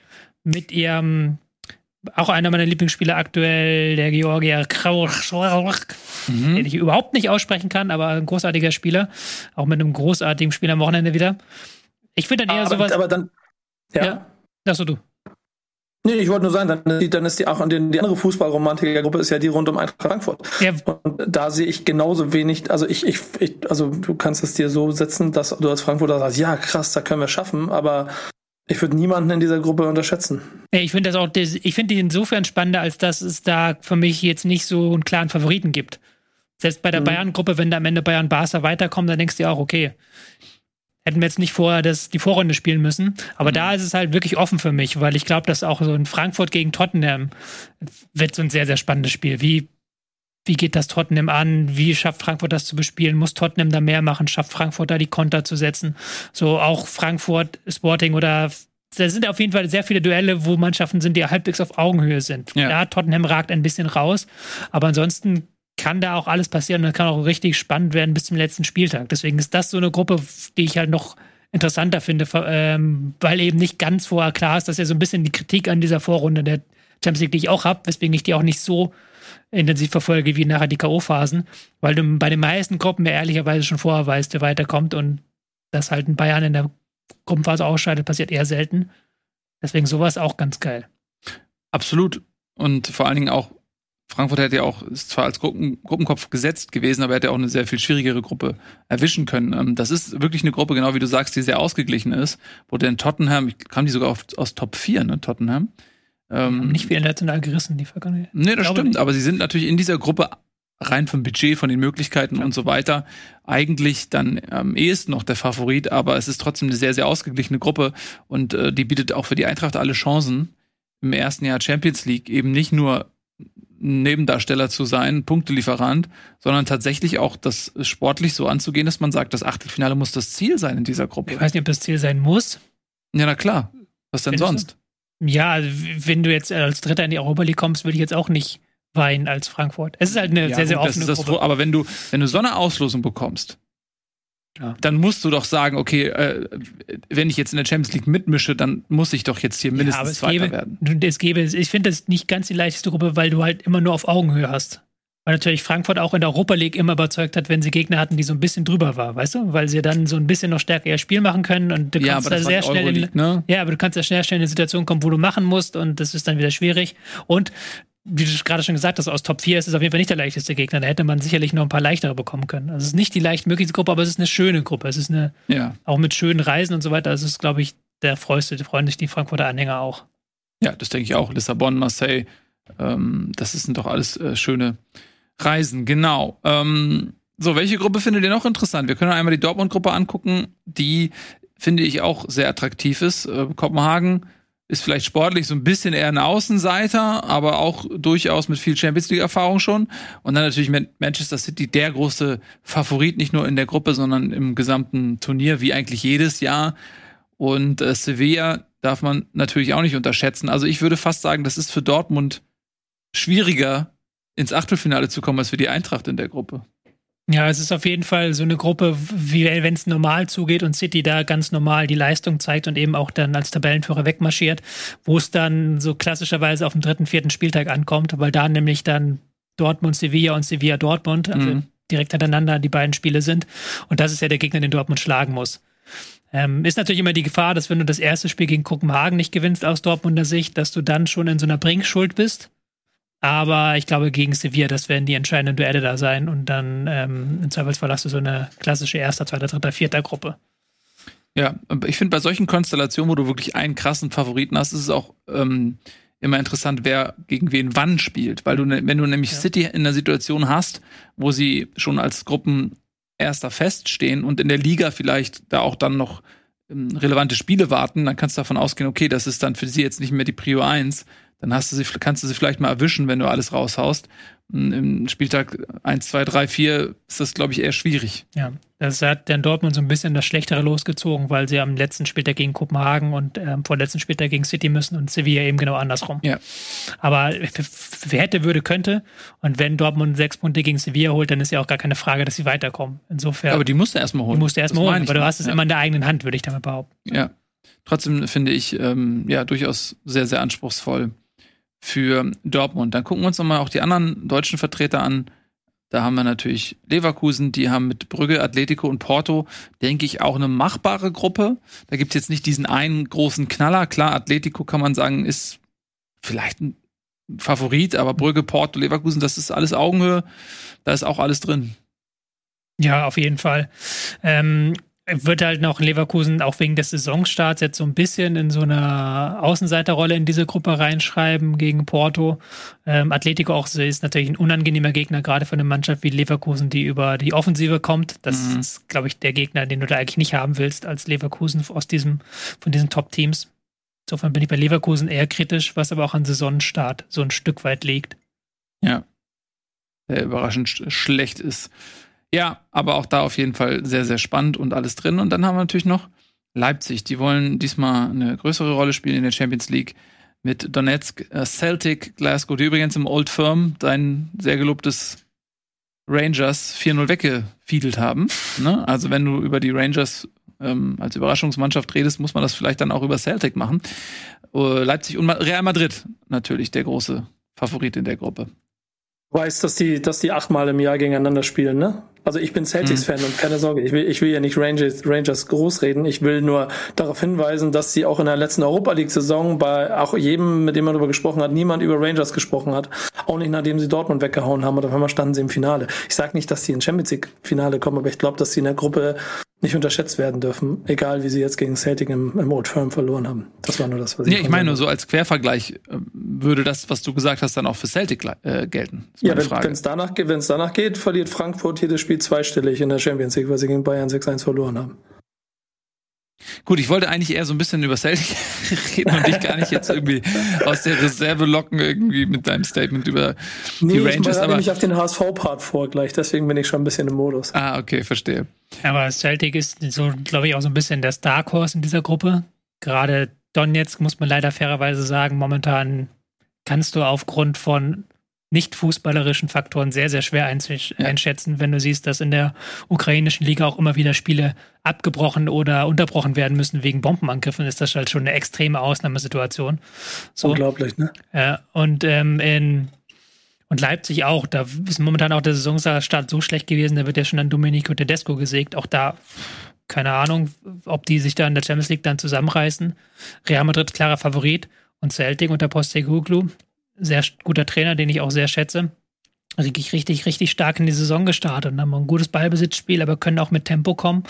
Mit ihrem, auch einer meiner Lieblingsspieler aktuell, der Georgier Krauch, mhm. den ich überhaupt nicht aussprechen kann, aber ein großartiger Spieler. Auch mit einem großartigen Spiel am Wochenende wieder. Ich finde dann eher aber, sowas. Aber dann, ja. ja. Achso, du. Nee, ich wollte nur sagen, dann, dann ist die auch die, die andere Fußballromantikergruppe ist ja die rund um Eintracht Frankfurt. Ja. Und da sehe ich genauso wenig, also ich, ich, ich, also du kannst es dir so setzen, dass du als Frankfurter sagst, ja krass, da können wir schaffen, aber ich würde niemanden in dieser Gruppe unterschätzen. Ich finde das auch, ich finde die insofern spannender, als dass es da für mich jetzt nicht so einen klaren Favoriten gibt. Selbst bei der mhm. Bayern-Gruppe, wenn da am Ende Bayern-Barca weiterkommen, dann denkst du ja auch, okay, hätten wir jetzt nicht vorher das, die Vorrunde spielen müssen. Aber mhm. da ist es halt wirklich offen für mich, weil ich glaube, dass auch so in Frankfurt gegen Tottenham wird so ein sehr, sehr spannendes Spiel. Wie, wie geht das Tottenham an? Wie schafft Frankfurt das zu bespielen? Muss Tottenham da mehr machen? Schafft Frankfurt da die Konter zu setzen? So auch Frankfurt, Sporting oder da sind auf jeden Fall sehr viele Duelle, wo Mannschaften sind, die halbwegs auf Augenhöhe sind. Ja, ja Tottenham ragt ein bisschen raus, aber ansonsten kann da auch alles passieren und kann auch richtig spannend werden bis zum letzten Spieltag. Deswegen ist das so eine Gruppe, die ich halt noch interessanter finde, ähm, weil eben nicht ganz vorher klar ist, dass ja so ein bisschen die Kritik an dieser Vorrunde der Champions League, die ich auch habe, weswegen ich die auch nicht so intensiv verfolge wie nachher die K.O.-Phasen, weil du bei den meisten Gruppen ja ehrlicherweise schon vorher weißt, wer weiterkommt und dass halt ein Bayern in der Gruppenphase ausscheidet, passiert eher selten. Deswegen sowas auch ganz geil. Absolut. Und vor allen Dingen auch Frankfurt hätte ja auch, ist zwar als Gruppen, Gruppenkopf gesetzt gewesen, aber hätte auch eine sehr viel schwierigere Gruppe erwischen können. Ähm, das ist wirklich eine Gruppe, genau wie du sagst, die sehr ausgeglichen ist, wo denn Tottenham, ich kam die sogar auf, aus Top 4, ne, Tottenham. Ähm, nicht wie international gerissen, die Vergangenheit. Nee, das stimmt, nicht. aber sie sind natürlich in dieser Gruppe rein vom Budget, von den Möglichkeiten ja. und so weiter, eigentlich dann am ehesten noch der Favorit, aber es ist trotzdem eine sehr, sehr ausgeglichene Gruppe und äh, die bietet auch für die Eintracht alle Chancen, im ersten Jahr Champions League eben nicht nur Nebendarsteller zu sein, Punktelieferant, sondern tatsächlich auch das sportlich so anzugehen, dass man sagt, das Achtelfinale muss das Ziel sein in dieser Gruppe. Ich weiß nicht, ob das Ziel sein muss. Ja, na klar. Was denn Findest sonst? Du? Ja, also, wenn du jetzt als Dritter in die Europa League kommst, würde ich jetzt auch nicht weinen als Frankfurt. Es ist halt eine ja, sehr, sehr offene Gruppe. aber wenn du, wenn du so eine Auslosung bekommst, ja. Dann musst du doch sagen, okay, äh, wenn ich jetzt in der Champions League mitmische, dann muss ich doch jetzt hier mindestens ja, Zweiter gäbe, werden. Es gäbe, ich finde das nicht ganz die leichteste Gruppe, weil du halt immer nur auf Augenhöhe hast. Weil natürlich Frankfurt auch in der Europa League immer überzeugt hat, wenn sie Gegner hatten, die so ein bisschen drüber war, weißt du? Weil sie dann so ein bisschen noch stärker ihr Spiel machen können und du kannst ja, da sehr schnell in, ne? Ja, aber du kannst ja schnell, schnell in eine Situation kommen, wo du machen musst und das ist dann wieder schwierig. Und wie du gerade schon gesagt hast, aus Top 4 ist es auf jeden Fall nicht der leichteste Gegner. Da hätte man sicherlich noch ein paar leichtere bekommen können. Also es ist nicht die leichtmöglichste Gruppe, aber es ist eine schöne Gruppe. Es ist eine, ja. auch mit schönen Reisen und so weiter. Das ist, glaube ich, der freust, freuen sich die Frankfurter Anhänger auch. Ja, das denke ich auch. Lissabon, Marseille, ähm, das sind doch alles äh, schöne Reisen, genau. Ähm, so, welche Gruppe findet ihr noch interessant? Wir können einmal die Dortmund-Gruppe angucken, die finde ich auch sehr attraktiv ist. Äh, Kopenhagen ist vielleicht sportlich so ein bisschen eher ein Außenseiter, aber auch durchaus mit viel Champions League Erfahrung schon. Und dann natürlich Manchester City der große Favorit, nicht nur in der Gruppe, sondern im gesamten Turnier, wie eigentlich jedes Jahr. Und äh, Sevilla darf man natürlich auch nicht unterschätzen. Also ich würde fast sagen, das ist für Dortmund schwieriger, ins Achtelfinale zu kommen, als für die Eintracht in der Gruppe. Ja, es ist auf jeden Fall so eine Gruppe, wie wenn es normal zugeht und City da ganz normal die Leistung zeigt und eben auch dann als Tabellenführer wegmarschiert, wo es dann so klassischerweise auf dem dritten, vierten Spieltag ankommt, weil da nämlich dann Dortmund, Sevilla und Sevilla Dortmund, also mhm. direkt hintereinander die beiden Spiele sind. Und das ist ja der Gegner, den Dortmund schlagen muss. Ähm, ist natürlich immer die Gefahr, dass wenn du das erste Spiel gegen Kopenhagen nicht gewinnst aus Dortmunder Sicht, dass du dann schon in so einer Bringschuld bist Aber ich glaube, gegen Sevilla, das werden die entscheidenden Duelle da sein. Und dann ähm, im Zweifelsfall hast du so eine klassische erster, zweiter, dritter, vierter Gruppe. Ja, ich finde bei solchen Konstellationen, wo du wirklich einen krassen Favoriten hast, ist es auch ähm, immer interessant, wer gegen wen wann spielt. Weil du, ne, wenn du nämlich ja. City in der Situation hast, wo sie schon als Gruppen erster feststehen und in der Liga vielleicht da auch dann noch ähm, relevante Spiele warten, dann kannst du davon ausgehen, okay, das ist dann für sie jetzt nicht mehr die Prio 1, dann hast du sie, kannst du sie vielleicht mal erwischen, wenn du alles raushaust. Im Spieltag 1, 2, 3, 4 ist das, glaube ich, eher schwierig. Ja, das hat dann Dortmund so ein bisschen das Schlechtere losgezogen, weil sie am letzten Spieltag gegen Kopenhagen und ähm, vor letzten Spieltag gegen City müssen und Sevilla eben genau andersrum. Ja. Aber wer hätte, würde, könnte. Und wenn Dortmund sechs Punkte gegen Sevilla holt, dann ist ja auch gar keine Frage, dass sie weiterkommen. Insofern. Aber die musst du erstmal holen. Die musst du erstmal holen, aber du hast es ja. immer in der eigenen Hand, würde ich damit behaupten. Ja. Trotzdem finde ich, ähm, ja, durchaus sehr, sehr anspruchsvoll für Dortmund. Dann gucken wir uns nochmal auch die anderen deutschen Vertreter an. Da haben wir natürlich Leverkusen, die haben mit Brügge, Atletico und Porto, denke ich, auch eine machbare Gruppe. Da gibt es jetzt nicht diesen einen großen Knaller. Klar, Atletico kann man sagen, ist vielleicht ein Favorit, aber Brügge, Porto, Leverkusen, das ist alles Augenhöhe. Da ist auch alles drin. Ja, auf jeden Fall. Ähm, wird halt noch Leverkusen auch wegen des Saisonstarts jetzt so ein bisschen in so eine Außenseiterrolle in diese Gruppe reinschreiben gegen Porto. Ähm, Atletico auch ist natürlich ein unangenehmer Gegner, gerade für eine Mannschaft wie Leverkusen, die über die Offensive kommt. Das mhm. ist, glaube ich, der Gegner, den du da eigentlich nicht haben willst als Leverkusen aus diesem, von diesen Top-Teams. Insofern bin ich bei Leverkusen eher kritisch, was aber auch an Saisonstart so ein Stück weit liegt. Ja. Der überraschend schlecht ist. Ja, aber auch da auf jeden Fall sehr, sehr spannend und alles drin. Und dann haben wir natürlich noch Leipzig. Die wollen diesmal eine größere Rolle spielen in der Champions League mit Donetsk, äh, Celtic, Glasgow, die übrigens im Old Firm dein sehr gelobtes Rangers 4-0 weggefiedelt haben. Ne? Also wenn du über die Rangers ähm, als Überraschungsmannschaft redest, muss man das vielleicht dann auch über Celtic machen. Uh, Leipzig und Real Madrid natürlich der große Favorit in der Gruppe. Du weißt, dass die, dass die achtmal im Jahr gegeneinander spielen, ne? Also ich bin Celtics-Fan mhm. und keine Sorge, ich will, ich will ja nicht Rangers, Rangers groß reden. Ich will nur darauf hinweisen, dass sie auch in der letzten Europa League-Saison bei auch jedem, mit dem man darüber gesprochen hat, niemand über Rangers gesprochen hat. Auch nicht nachdem sie Dortmund weggehauen haben oder auf einmal standen sie im Finale. Ich sage nicht, dass sie in Champions League-Finale kommen, aber ich glaube, dass sie in der Gruppe nicht unterschätzt werden dürfen, egal wie sie jetzt gegen Celtic im, im Old Firm verloren haben. Das war nur das, was ich. Nee, ich meine nur so als Quervergleich äh, würde das, was du gesagt hast, dann auch für Celtic äh, gelten. Ja, wenn es danach, wenn's danach geht, verliert Frankfurt jedes Spiel zweistellig in der Champions League, weil sie gegen Bayern 6-1 verloren haben. Gut, ich wollte eigentlich eher so ein bisschen über Celtic reden und dich gar nicht jetzt irgendwie aus der Reserve locken, irgendwie mit deinem Statement über nee, die Rangers. Ich bereite mich auf den HSV-Part vor gleich, deswegen bin ich schon ein bisschen im Modus. Ah, okay, verstehe. Aber Celtic ist so, glaube ich, auch so ein bisschen der Dark Horse in dieser Gruppe. Gerade Donetsk muss man leider fairerweise sagen, momentan kannst du aufgrund von nicht fußballerischen Faktoren sehr, sehr schwer einschätzen, ja. wenn du siehst, dass in der ukrainischen Liga auch immer wieder Spiele abgebrochen oder unterbrochen werden müssen wegen Bombenangriffen, ist das halt schon eine extreme Ausnahmesituation. So. Unglaublich, ne? Ja, und ähm, in und Leipzig auch, da ist momentan auch der Saisonstart so schlecht gewesen, da wird ja schon an Domenico Tedesco gesägt. Auch da, keine Ahnung, ob die sich da in der Champions League dann zusammenreißen. Real Madrid klarer Favorit und Celtic unter Postecoglou sehr guter Trainer, den ich auch sehr schätze. Richtig, richtig, richtig stark in die Saison gestartet und haben ein gutes Ballbesitzspiel, aber können auch mit Tempo kommen.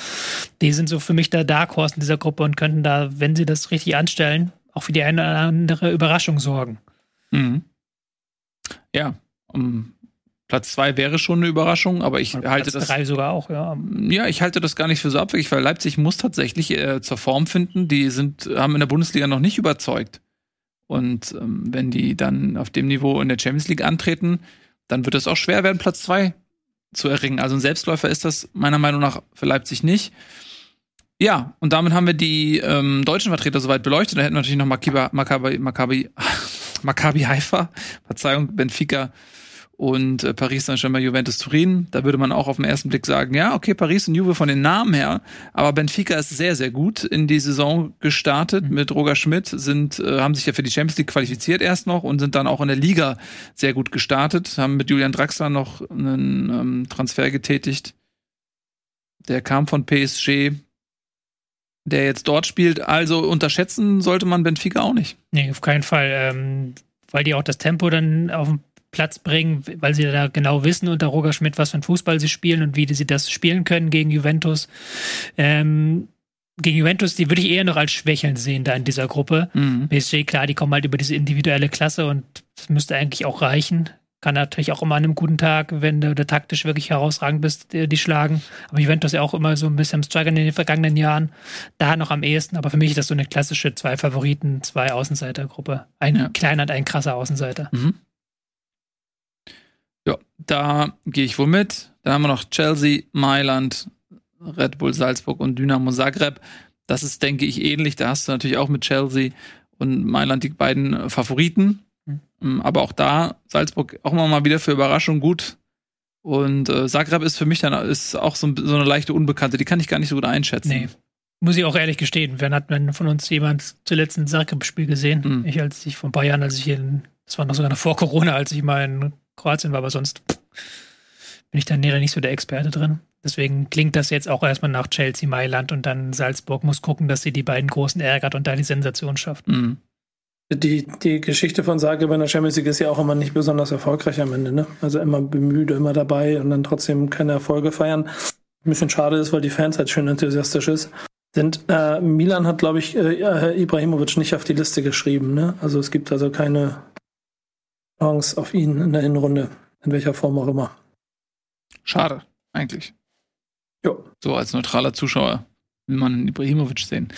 Die sind so für mich der Dark Horse in dieser Gruppe und könnten da, wenn sie das richtig anstellen, auch für die eine oder andere Überraschung sorgen. Mhm. Ja, um Platz zwei wäre schon eine Überraschung, aber ich und halte Platz das. drei sogar auch, ja. Ja, ich halte das gar nicht für so abwegig, weil Leipzig muss tatsächlich äh, zur Form finden. Die sind, haben in der Bundesliga noch nicht überzeugt. Und ähm, wenn die dann auf dem Niveau in der Champions League antreten, dann wird es auch schwer werden, Platz zwei zu erringen. Also ein Selbstläufer ist das meiner Meinung nach für Leipzig nicht. Ja, und damit haben wir die ähm, deutschen Vertreter soweit beleuchtet. Da hätten wir natürlich noch Maccabi, Maccabi, Maccabi, Maccabi Haifa, Verzeihung, Benfica und äh, Paris Saint-Germain, Juventus Turin. Da würde man auch auf den ersten Blick sagen, ja, okay, Paris und Juve von den Namen her, aber Benfica ist sehr, sehr gut in die Saison gestartet mhm. mit Roger Schmidt, sind, äh, haben sich ja für die Champions League qualifiziert erst noch und sind dann auch in der Liga sehr gut gestartet, haben mit Julian Draxler noch einen ähm, Transfer getätigt. Der kam von PSG, der jetzt dort spielt. Also unterschätzen sollte man Benfica auch nicht. Nee, auf keinen Fall. Ähm, weil die auch das Tempo dann auf dem Platz bringen, weil sie da genau wissen unter Roger Schmidt, was für ein Fußball sie spielen und wie sie das spielen können gegen Juventus. Ähm, gegen Juventus, die würde ich eher noch als schwächelnd sehen da in dieser Gruppe. Mhm. PSG, klar, die kommen halt über diese individuelle Klasse und das müsste eigentlich auch reichen. Kann natürlich auch immer an einem guten Tag, wenn du da taktisch wirklich herausragend bist, die, die schlagen. Aber Juventus ja auch immer so ein bisschen am Struggle in den vergangenen Jahren. Da noch am ehesten. Aber für mich ist das so eine klassische zwei Favoriten, zwei Außenseitergruppe. Ein ja. kleiner und ein krasser Außenseiter. Mhm. Ja, da gehe ich wohl mit. Dann haben wir noch Chelsea, Mailand, Red Bull Salzburg und Dynamo Zagreb. Das ist, denke ich, ähnlich. Da hast du natürlich auch mit Chelsea und Mailand die beiden Favoriten. Mhm. Aber auch da, Salzburg auch immer mal wieder für Überraschung gut. Und äh, Zagreb ist für mich dann ist auch so, so, eine leichte Unbekannte. Die kann ich gar nicht so gut einschätzen. Nee. Muss ich auch ehrlich gestehen. Wer hat denn von uns jemand zuletzt ein Zagreb-Spiel gesehen? Mhm. Ich, als ich vor ein paar Jahren, als ich hier in, das war noch sogar noch vor Corona, als ich mal in Kroatien war, aber sonst bin ich da nicht so der Experte drin. Deswegen klingt das jetzt auch erstmal nach Chelsea, Mailand und dann Salzburg muss gucken, dass sie die beiden Großen ärgert und da die Sensation schafft. Mhm. Die, die Geschichte von Zagreb in der Champions League ist ja auch immer nicht besonders erfolgreich am Ende, ne? Also immer bemüht, immer dabei und dann trotzdem keine Erfolge feiern. Ein bisschen schade ist, weil die Fans halt schön enthusiastisch ist. Sind, äh, Milan hat, glaube ich, äh, Ibrahimovic nicht auf die Liste geschrieben, ne? Also es gibt also keine Chance auf ihn in der Hinrunde, in welcher Form auch immer. Schade, eigentlich. Jo. So als neutraler Zuschauer will man Ibrahimovic sehen.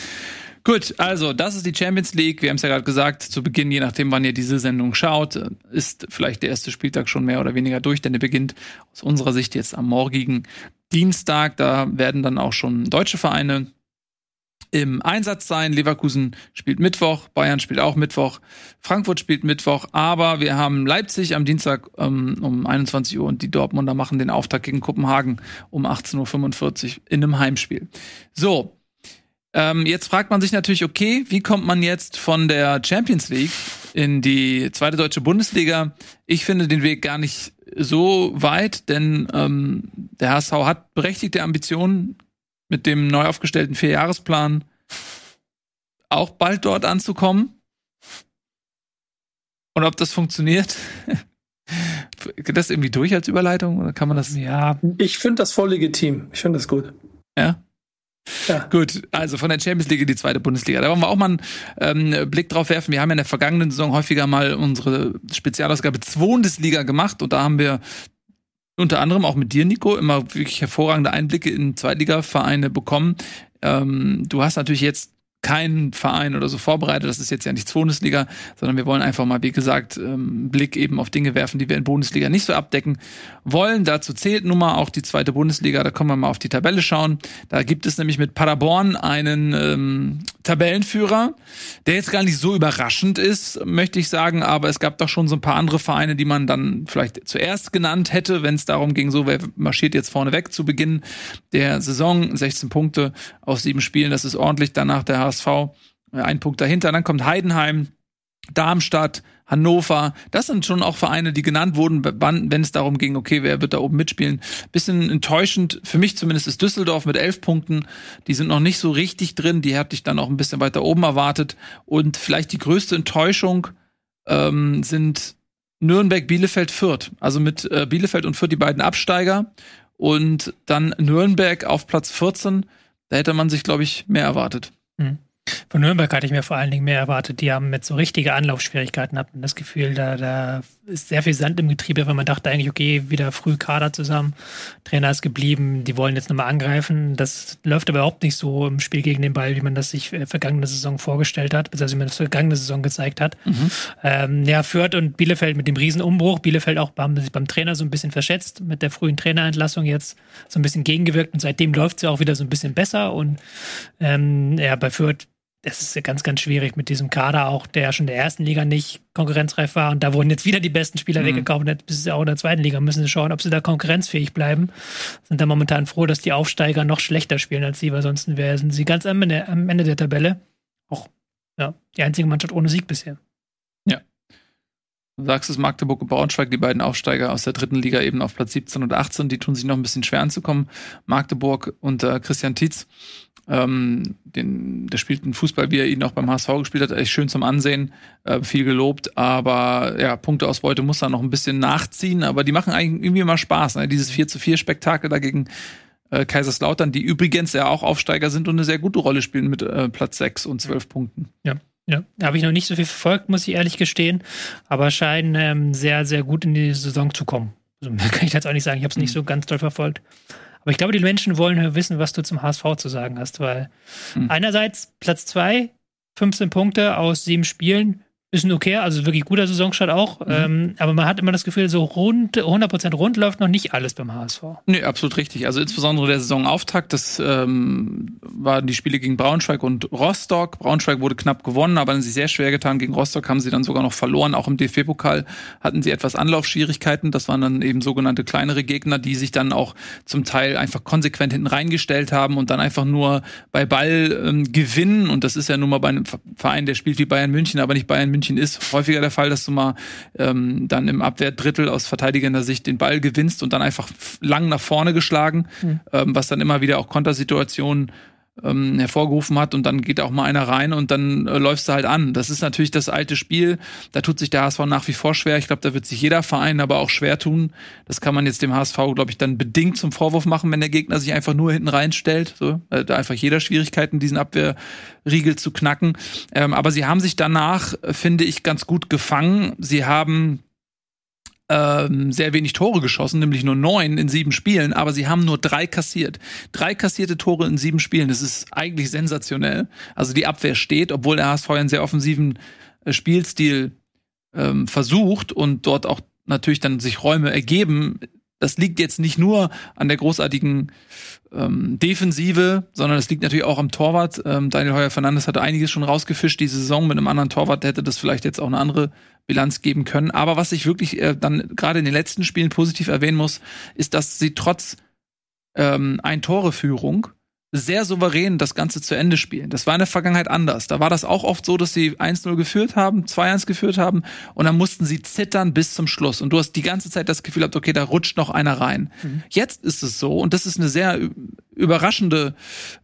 Gut, also das ist die Champions League. Wir haben es ja gerade gesagt, zu Beginn, je nachdem, wann ihr diese Sendung schaut, ist vielleicht der erste Spieltag schon mehr oder weniger durch, denn der beginnt aus unserer Sicht jetzt am morgigen Dienstag. Da werden dann auch schon deutsche Vereine im Einsatz sein. Leverkusen spielt Mittwoch, Bayern spielt auch Mittwoch, Frankfurt spielt Mittwoch, aber wir haben Leipzig am Dienstag ähm, um 21 Uhr und die Dortmunder machen den Auftakt gegen Kopenhagen um 18.45 Uhr in einem Heimspiel. So, ähm, jetzt fragt man sich natürlich, okay, wie kommt man jetzt von der Champions League in die zweite deutsche Bundesliga? Ich finde den Weg gar nicht so weit, denn ähm, der HSV hat berechtigte Ambitionen mit dem neu aufgestellten Vierjahresplan auch bald dort anzukommen. Und ob das funktioniert, geht das irgendwie durch als Überleitung oder kann man das? Ja, ich finde das voll legitim. Ich finde das gut. Ja. Ja. Gut, also von der Champions League in die zweite Bundesliga. Da wollen wir auch mal einen ähm, Blick drauf werfen. Wir haben ja in der vergangenen Saison häufiger mal unsere Spezialausgabe Bundesliga gemacht und da haben wir unter anderem auch mit dir, Nico, immer wirklich hervorragende Einblicke in Zweitliga-Vereine bekommen. Ähm, du hast natürlich jetzt keinen Verein oder so vorbereitet. Das ist jetzt ja nicht Bundesliga, sondern wir wollen einfach mal, wie gesagt, ähm, Blick eben auf Dinge werfen, die wir in Bundesliga nicht so abdecken wollen. Dazu zählt nun mal auch die zweite Bundesliga. Da können wir mal auf die Tabelle schauen. Da gibt es nämlich mit Paderborn einen ähm, Tabellenführer, der jetzt gar nicht so überraschend ist, möchte ich sagen. Aber es gab doch schon so ein paar andere Vereine, die man dann vielleicht zuerst genannt hätte, wenn es darum ging, so wer marschiert jetzt vorne weg zu Beginn der Saison. 16 Punkte aus sieben Spielen, das ist ordentlich. Danach der HSV, äh, ein Punkt dahinter. Dann kommt Heidenheim, Darmstadt, Hannover. Das sind schon auch Vereine, die genannt wurden, wenn es darum ging, okay, wer wird da oben mitspielen. Bisschen enttäuschend, für mich zumindest ist Düsseldorf mit elf Punkten. Die sind noch nicht so richtig drin. Die hätte ich dann auch ein bisschen weiter oben erwartet. Und vielleicht die größte Enttäuschung ähm, sind Nürnberg, Bielefeld, Fürth. Also mit äh, Bielefeld und Fürth die beiden Absteiger. Und dann Nürnberg auf Platz 14. Da hätte man sich, glaube ich, mehr erwartet. Mhm. Von Nürnberg hatte ich mir vor allen Dingen mehr erwartet. Die haben mit so richtige Anlaufschwierigkeiten hatten das Gefühl, da, da ist sehr viel Sand im Getriebe, weil man dachte eigentlich, okay, wieder früh Kader zusammen. Trainer ist geblieben, die wollen jetzt nochmal angreifen. Das läuft aber überhaupt nicht so im Spiel gegen den Ball, wie man das sich äh, vergangene Saison vorgestellt hat, beziehungsweise wie man das vergangene Saison gezeigt hat. Mhm. Ähm, ja, Fürth und Bielefeld mit dem Riesenumbruch. Bielefeld auch haben sich beim Trainer so ein bisschen verschätzt, mit der frühen Trainerentlassung jetzt so ein bisschen gegengewirkt und seitdem läuft es ja auch wieder so ein bisschen besser und ähm, ja, bei Fürth es ist ja ganz, ganz schwierig mit diesem Kader auch, der schon in der ersten Liga nicht konkurrenzreif war. Und da wurden jetzt wieder die besten Spieler mhm. weggekauft. Und bis auch in der zweiten Liga müssen sie schauen, ob sie da konkurrenzfähig bleiben. Sind da momentan froh, dass die Aufsteiger noch schlechter spielen als sie, weil sonst wären sie ganz am Ende, am Ende der Tabelle. Auch ja, die einzige Mannschaft ohne Sieg bisher. Ja. Du sagst es, Magdeburg und Braunschweig, die beiden Aufsteiger aus der dritten Liga eben auf Platz 17 und 18, die tun sich noch ein bisschen schwer anzukommen. Magdeburg unter Christian Tietz Ähm, den, der spielt einen Fußball, wie er ihn auch beim HSV gespielt hat, echt schön zum Ansehen, äh, viel gelobt, aber ja, Punkteausbeute muss da noch ein bisschen nachziehen, aber die machen eigentlich irgendwie immer Spaß. Ne? Dieses 4 zu 4 Spektakel dagegen äh, Kaiserslautern, die übrigens ja auch Aufsteiger sind und eine sehr gute Rolle spielen mit äh, Platz 6 und 12 Punkten. Ja. Ja, habe ich noch nicht so viel verfolgt, muss ich ehrlich gestehen, aber scheinen ähm, sehr, sehr gut in die Saison zu kommen. Also, kann ich jetzt auch nicht sagen, ich habe es nicht mhm. so ganz toll verfolgt. Aber ich glaube, die Menschen wollen wissen, was du zum HSV zu sagen hast, weil mhm. einerseits Platz zwei, 15 Punkte aus sieben Spielen, ist ein okay, also wirklich guter Saisonstart auch. Mhm. Ähm, aber man hat immer das Gefühl, so rund, 100% rund läuft noch nicht alles beim HSV. Nee, absolut richtig. Also insbesondere der Saisonauftakt, das ähm, waren die Spiele gegen Braunschweig und Rostock. Braunschweig wurde knapp gewonnen, aber dann sie sehr schwer getan. Gegen Rostock haben sie dann sogar noch verloren. Auch im DFB-Pokal hatten sie etwas Anlaufschwierigkeiten. Das waren dann eben sogenannte kleinere Gegner, die sich dann auch zum Teil einfach konsequent hinten reingestellt haben und dann einfach nur bei Ball ähm, gewinnen. Und das ist ja nun mal bei einem Verein, der spielt wie Bayern München, aber nicht Bayern München München ist häufiger der Fall, dass du mal ähm, dann im Abwehrdrittel aus verteidigender Sicht den Ball gewinnst und dann einfach lang nach vorne geschlagen, mhm. ähm, was dann immer wieder auch Kontersituationen ähm, hervorgerufen hat und dann geht auch mal einer rein und dann äh, läufst du halt an. Das ist natürlich das alte Spiel. Da tut sich der HSV nach wie vor schwer. Ich glaube, da wird sich jeder Verein aber auch schwer tun. Das kann man jetzt dem HSV, glaube ich, dann bedingt zum Vorwurf machen, wenn der Gegner sich einfach nur hinten reinstellt. So, äh, da einfach jeder Schwierigkeiten, diesen Abwehrriegel zu knacken. Ähm, aber sie haben sich danach, äh, finde ich, ganz gut gefangen. Sie haben ähm, sehr wenig Tore geschossen, nämlich nur neun in sieben Spielen, aber sie haben nur drei kassiert. Drei kassierte Tore in sieben Spielen, das ist eigentlich sensationell. Also die Abwehr steht, obwohl der HSV einen sehr offensiven äh, Spielstil ähm, versucht und dort auch natürlich dann sich Räume ergeben. Das liegt jetzt nicht nur an der großartigen ähm, Defensive, sondern es liegt natürlich auch am Torwart. Ähm, Daniel Heuer Fernandes hatte einiges schon rausgefischt diese Saison. Mit einem anderen Torwart hätte das vielleicht jetzt auch eine andere Bilanz geben können. Aber was ich wirklich äh, dann gerade in den letzten Spielen positiv erwähnen muss, ist, dass sie trotz ähm, ein Tore-Führung sehr souverän das Ganze zu Ende spielen. Das war in der Vergangenheit anders. Da war das auch oft so, dass sie 1-0 geführt haben, 2-1 geführt haben und dann mussten sie zittern bis zum Schluss. Und du hast die ganze Zeit das Gefühl gehabt, okay, da rutscht noch einer rein. Mhm. Jetzt ist es so und das ist eine sehr überraschende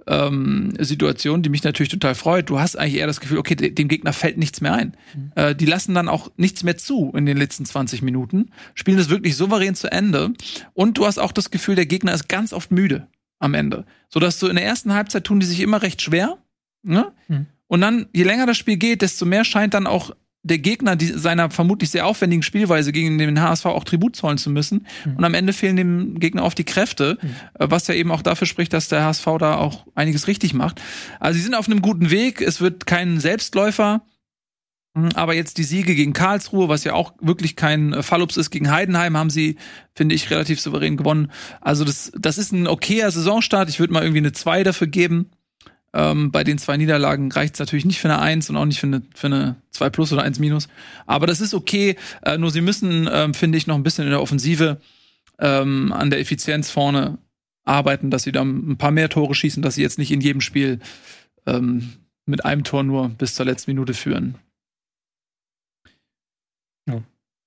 ähm, Situation, die mich natürlich total freut. Du hast eigentlich eher das Gefühl, okay, dem Gegner fällt nichts mehr ein. Mhm. Äh, die lassen dann auch nichts mehr zu in den letzten 20 Minuten, spielen das wirklich souverän zu Ende und du hast auch das Gefühl, der Gegner ist ganz oft müde am Ende. So dass du in der ersten Halbzeit tun die sich immer recht schwer. Ne? Hm. Und dann, je länger das Spiel geht, desto mehr scheint dann auch der Gegner die, seiner vermutlich sehr aufwendigen Spielweise gegen den HSV auch Tribut zollen zu müssen. Mhm. Und am Ende fehlen dem Gegner oft die Kräfte, mhm. was ja eben auch dafür spricht, dass der HSV da auch einiges richtig macht. Also sie sind auf einem guten Weg. Es wird kein Selbstläufer. Mhm, aber jetzt die Siege gegen Karlsruhe, was ja auch wirklich kein äh, Fallups ist, gegen Heidenheim haben sie, finde ich, relativ souverän gewonnen. Also das, das ist ein okayer Saisonstart. Ich würde mal irgendwie eine 2 dafür geben. Ähm, bei den zwei Niederlagen reicht es natürlich nicht für eine 1 und auch nicht für eine, für eine 2 plus oder 1 minus. Aber das ist okay. Äh, nur sie müssen, ähm, finde ich, noch ein bisschen in der Offensive ähm, an der Effizienz vorne arbeiten, dass sie da ein paar mehr Tore schießen, dass sie jetzt nicht in jedem Spiel ähm, mit einem Tor nur bis zur letzten Minute führen.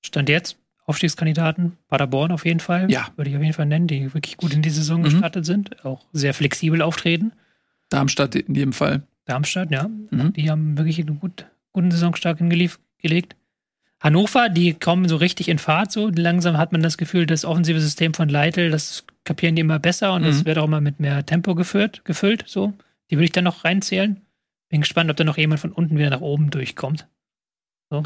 Stand jetzt Aufstiegskandidaten, Paderborn auf jeden Fall. Ja. Würde ich auf jeden Fall nennen, die wirklich gut in die Saison mhm. gestartet sind, auch sehr flexibel auftreten. Darmstadt in jedem Fall. Darmstadt, ja. Mhm. Die haben wirklich einen gut, guten Saisonstart gelegt. Hannover, die kommen so richtig in Fahrt, so langsam hat man das Gefühl, das offensive System von Leitl, das kapieren die immer besser und mhm. das wird auch immer mit mehr Tempo geführt, gefüllt, so. Die würde ich dann noch reinzählen. Bin gespannt, ob da noch jemand von unten wieder nach oben durchkommt. So.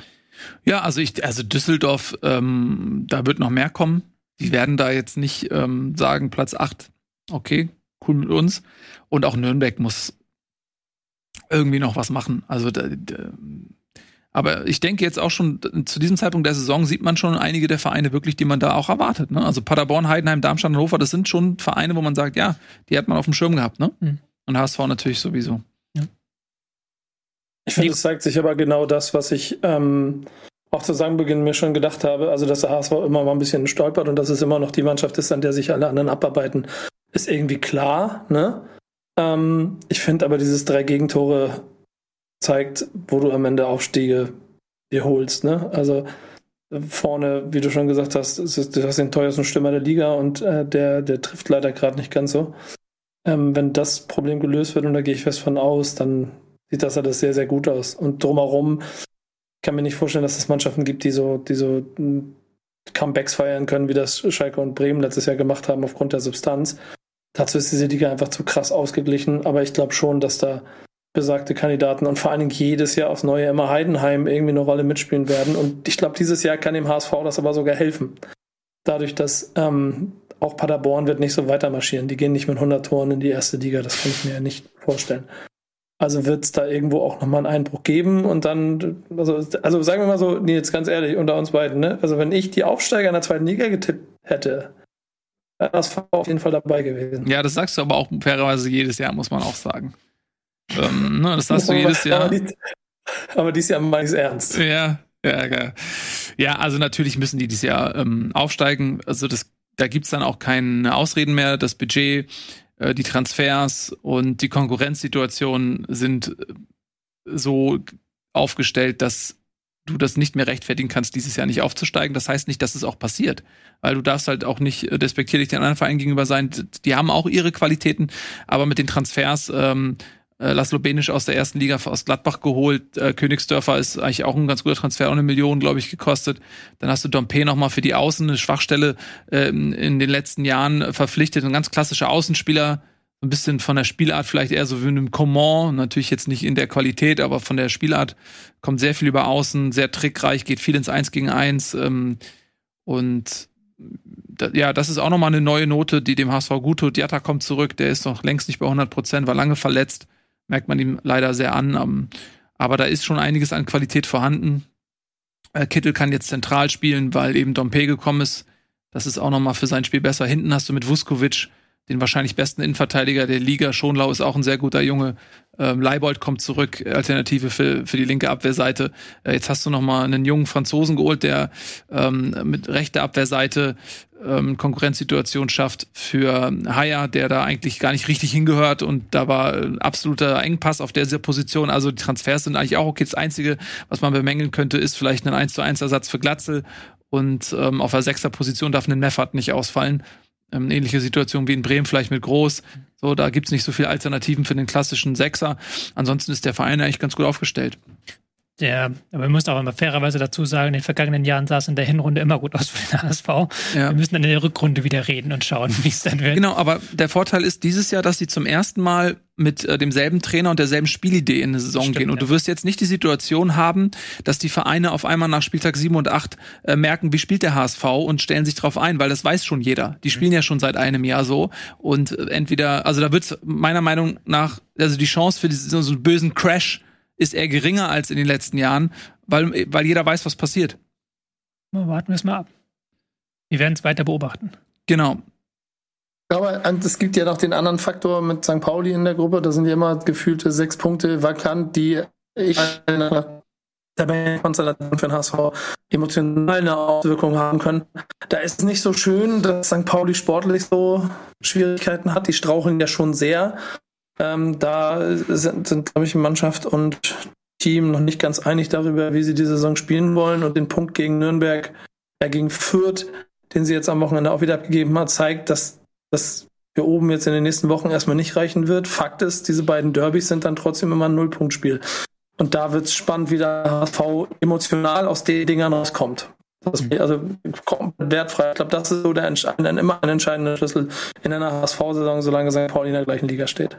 Ja, also ich, also Düsseldorf, ähm, da wird noch mehr kommen. Die werden da jetzt nicht ähm, sagen, Platz 8, okay, cool mit uns. Und auch Nürnberg muss irgendwie noch was machen. Also da, da, aber ich denke jetzt auch schon, zu diesem Zeitpunkt der Saison sieht man schon einige der Vereine wirklich, die man da auch erwartet. Ne? Also Paderborn, Heidenheim, Darmstadt, Hannover, das sind schon Vereine, wo man sagt, ja, die hat man auf dem Schirm gehabt. Ne? Mhm. Und HSV natürlich sowieso. Ich finde, es zeigt sich aber genau das, was ich ähm, auch zu Saisonbeginn mir schon gedacht habe. Also, dass der HSV immer mal ein bisschen stolpert und dass es immer noch die Mannschaft ist, an der sich alle anderen abarbeiten, ist irgendwie klar. Ne? Ähm, ich finde aber, dieses drei Gegentore zeigt, wo du am Ende Aufstiege dir holst. Ne? Also, vorne, wie du schon gesagt hast, ist, du hast den teuersten Stürmer der Liga und äh, der, der trifft leider gerade nicht ganz so. ähm, wenn das Problem gelöst wird, und da gehe ich fest von aus, dann sieht das alles sehr, sehr gut aus. Und drumherum kann mir nicht vorstellen, dass es Mannschaften gibt, die so, die so hm, Comebacks feiern können, wie das Schalke und Bremen letztes Jahr gemacht haben aufgrund der Substanz. Dazu ist diese Liga einfach zu krass ausgeglichen, aber ich glaube schon, dass da besagte Kandidaten und vor allen Dingen jedes Jahr aufs neue immer Heidenheim irgendwie eine Rolle mitspielen werden. Und ich glaube, dieses Jahr kann dem HSV das aber sogar helfen. Dadurch, dass ähm, auch Paderborn wird nicht so weiter marschieren. Die gehen nicht mit 100 Toren in die erste Liga. Das kann ich mir ja nicht vorstellen. Also wird es da irgendwo auch nochmal einen Einbruch geben und dann, also, also sagen wir mal so, nee, jetzt ganz ehrlich, unter uns beiden, ne? Also wenn ich die Aufsteiger in der zweiten Liga getippt hätte, wäre das auf jeden Fall dabei gewesen. Ja, das sagst du aber auch fairerweise jedes Jahr, muss man auch sagen. ähm, ne, das sagst du jedes Jahr. Aber, dies, aber dieses Jahr meine ich es ernst. Ja, ja, ja. Ja, also natürlich müssen die dieses Jahr ähm, aufsteigen. Also das, da gibt's dann auch keine Ausreden mehr. Das Budget die Transfers und die Konkurrenzsituation sind äh, so aufgestellt, dass du das nicht mehr rechtfertigen kannst, dieses Jahr nicht aufzusteigen. Das heißt nicht, dass es auch passiert. Weil du darfst halt auch nicht äh, despektierlich den anderen Vereinen gegenüber sein. Die haben auch ihre Qualitäten, aber mit den Transfers ähm, äh, Laszlo Benisch aus der ersten Liga aus Gladbach geholt. Äh, Königsdörfer ist eigentlich auch ein ganz guter Transfer, auch eine Million, glaube ich, gekostet. Dann hast du Dompe nochmal für die Außen, eine Schwachstelle äh, in den letzten Jahren verpflichtet. Ein ganz klassischer Außenspieler, ein bisschen von der Spielart vielleicht eher so wie einem Coman, natürlich jetzt nicht in der Qualität, aber von der Spielart kommt sehr viel über Außen, sehr trickreich, geht viel ins Eins gegen Eins ähm, und ja, das ist auch nochmal eine neue Note, die dem HSV gut tut. Jatta kommt zurück, der ist noch längst nicht bei 100 Prozent, war lange verletzt merkt man ihm leider sehr an. Ähm, aber da ist schon einiges an Qualität vorhanden. Äh, Kittel kann jetzt zentral spielen, weil eben Dompe gekommen ist. Das ist auch nochmal für sein Spiel besser. Hinten hast du mit Vuskovic den wahrscheinlich besten Innenverteidiger der Liga. Schonlau ist auch ein sehr guter Junge. Ähm, Leibold kommt zurück, Alternative für, für die linke Abwehrseite. Äh, jetzt hast du noch mal einen jungen Franzosen geholt, der ähm, mit rechter Abwehrseite ähm, Konkurrenzsituation schafft für Haya, der da eigentlich gar nicht richtig hingehört und da war ein absoluter Engpass auf der Position. Also die Transfers sind eigentlich auch okay. Das Einzige, was man bemängeln könnte, ist vielleicht ein 1 zu 1 Ersatz für Glatzel und ähm, auf der sechster Position darf ein Meffert nicht ausfallen. Ähm, ähnliche Situation wie in Bremen, vielleicht mit Groß. So, da gibt's nicht so viele Alternativen für den klassischen Sechser. Ansonsten ist der Verein eigentlich ganz gut aufgestellt. Der, aber wir müssen auch immer fairerweise dazu sagen, in den vergangenen Jahren sah es in der Hinrunde immer gut aus für den HSV. Ja. Wir müssen dann in der Rückrunde wieder reden und schauen, wie es dann wird. Genau, aber der Vorteil ist dieses Jahr, dass sie zum ersten Mal mit äh, demselben Trainer und derselben Spielidee in eine Saison Stimmt, gehen. Und ja. du wirst jetzt nicht die Situation haben, dass die Vereine auf einmal nach Spieltag 7 und 8 äh, merken, wie spielt der HSV und stellen sich drauf ein, weil das weiß schon jeder. Die spielen mhm. ja schon seit einem Jahr so. Und äh, entweder, also da wird meiner Meinung nach, also die Chance für diesen, so einen bösen Crash ist eher geringer als in den letzten Jahren, weil, weil jeder weiß, was passiert. Warten wir es mal ab. Wir werden es weiter beobachten. Genau. Aber es gibt ja noch den anderen Faktor mit St. Pauli in der Gruppe. Da sind ja immer gefühlte sechs Punkte vakant, die ich eine Tabellenkonstellation für den HSV emotional eine Auswirkung haben können. Da ist es nicht so schön, dass St. Pauli sportlich so Schwierigkeiten hat. Die straucheln ja schon sehr. Ähm, da sind, sind glaube ich, Mannschaft und Team noch nicht ganz einig darüber, wie sie die Saison spielen wollen. Und den Punkt gegen Nürnberg, äh, gegen Fürth, den sie jetzt am Wochenende auch wieder abgegeben hat, zeigt, dass das für oben jetzt in den nächsten Wochen erstmal nicht reichen wird. Fakt ist, diese beiden Derbys sind dann trotzdem immer ein Nullpunktspiel. Und da wird es spannend, wie der HSV emotional aus den Dingern rauskommt. Das, also komplett wertfrei. Ich glaube, das ist so der, immer ein entscheidender Schlüssel in einer HSV-Saison, solange St. Pauli in der gleichen Liga steht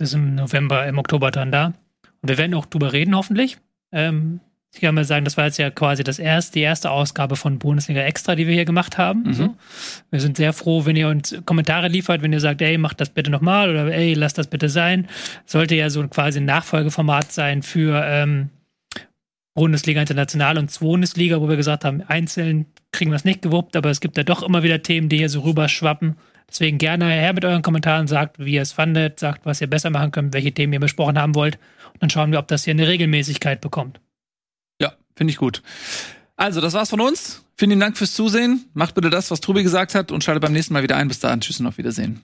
ist im November, im Oktober dann da. Und wir werden auch drüber reden, hoffentlich. Ähm, ich kann mal sagen, das war jetzt ja quasi das erste, die erste Ausgabe von Bundesliga Extra, die wir hier gemacht haben. Mhm. So. Wir sind sehr froh, wenn ihr uns Kommentare liefert, wenn ihr sagt, ey, macht das bitte nochmal oder ey, lasst das bitte sein. Sollte ja so quasi ein Nachfolgeformat sein für ähm, Bundesliga International und Bundesliga, wo wir gesagt haben, einzeln kriegen wir es nicht gewuppt, aber es gibt da doch immer wieder Themen, die hier so rüberschwappen. Deswegen gerne her mit euren Kommentaren, sagt, wie ihr es fandet, sagt, was ihr besser machen könnt, welche Themen ihr besprochen haben wollt. Und dann schauen wir, ob das hier eine Regelmäßigkeit bekommt. Ja, finde ich gut. Also, das war's von uns. Vielen Dank fürs Zusehen. Macht bitte das, was Trubi gesagt hat und schaltet beim nächsten Mal wieder ein. Bis dahin. Tschüss und auf Wiedersehen.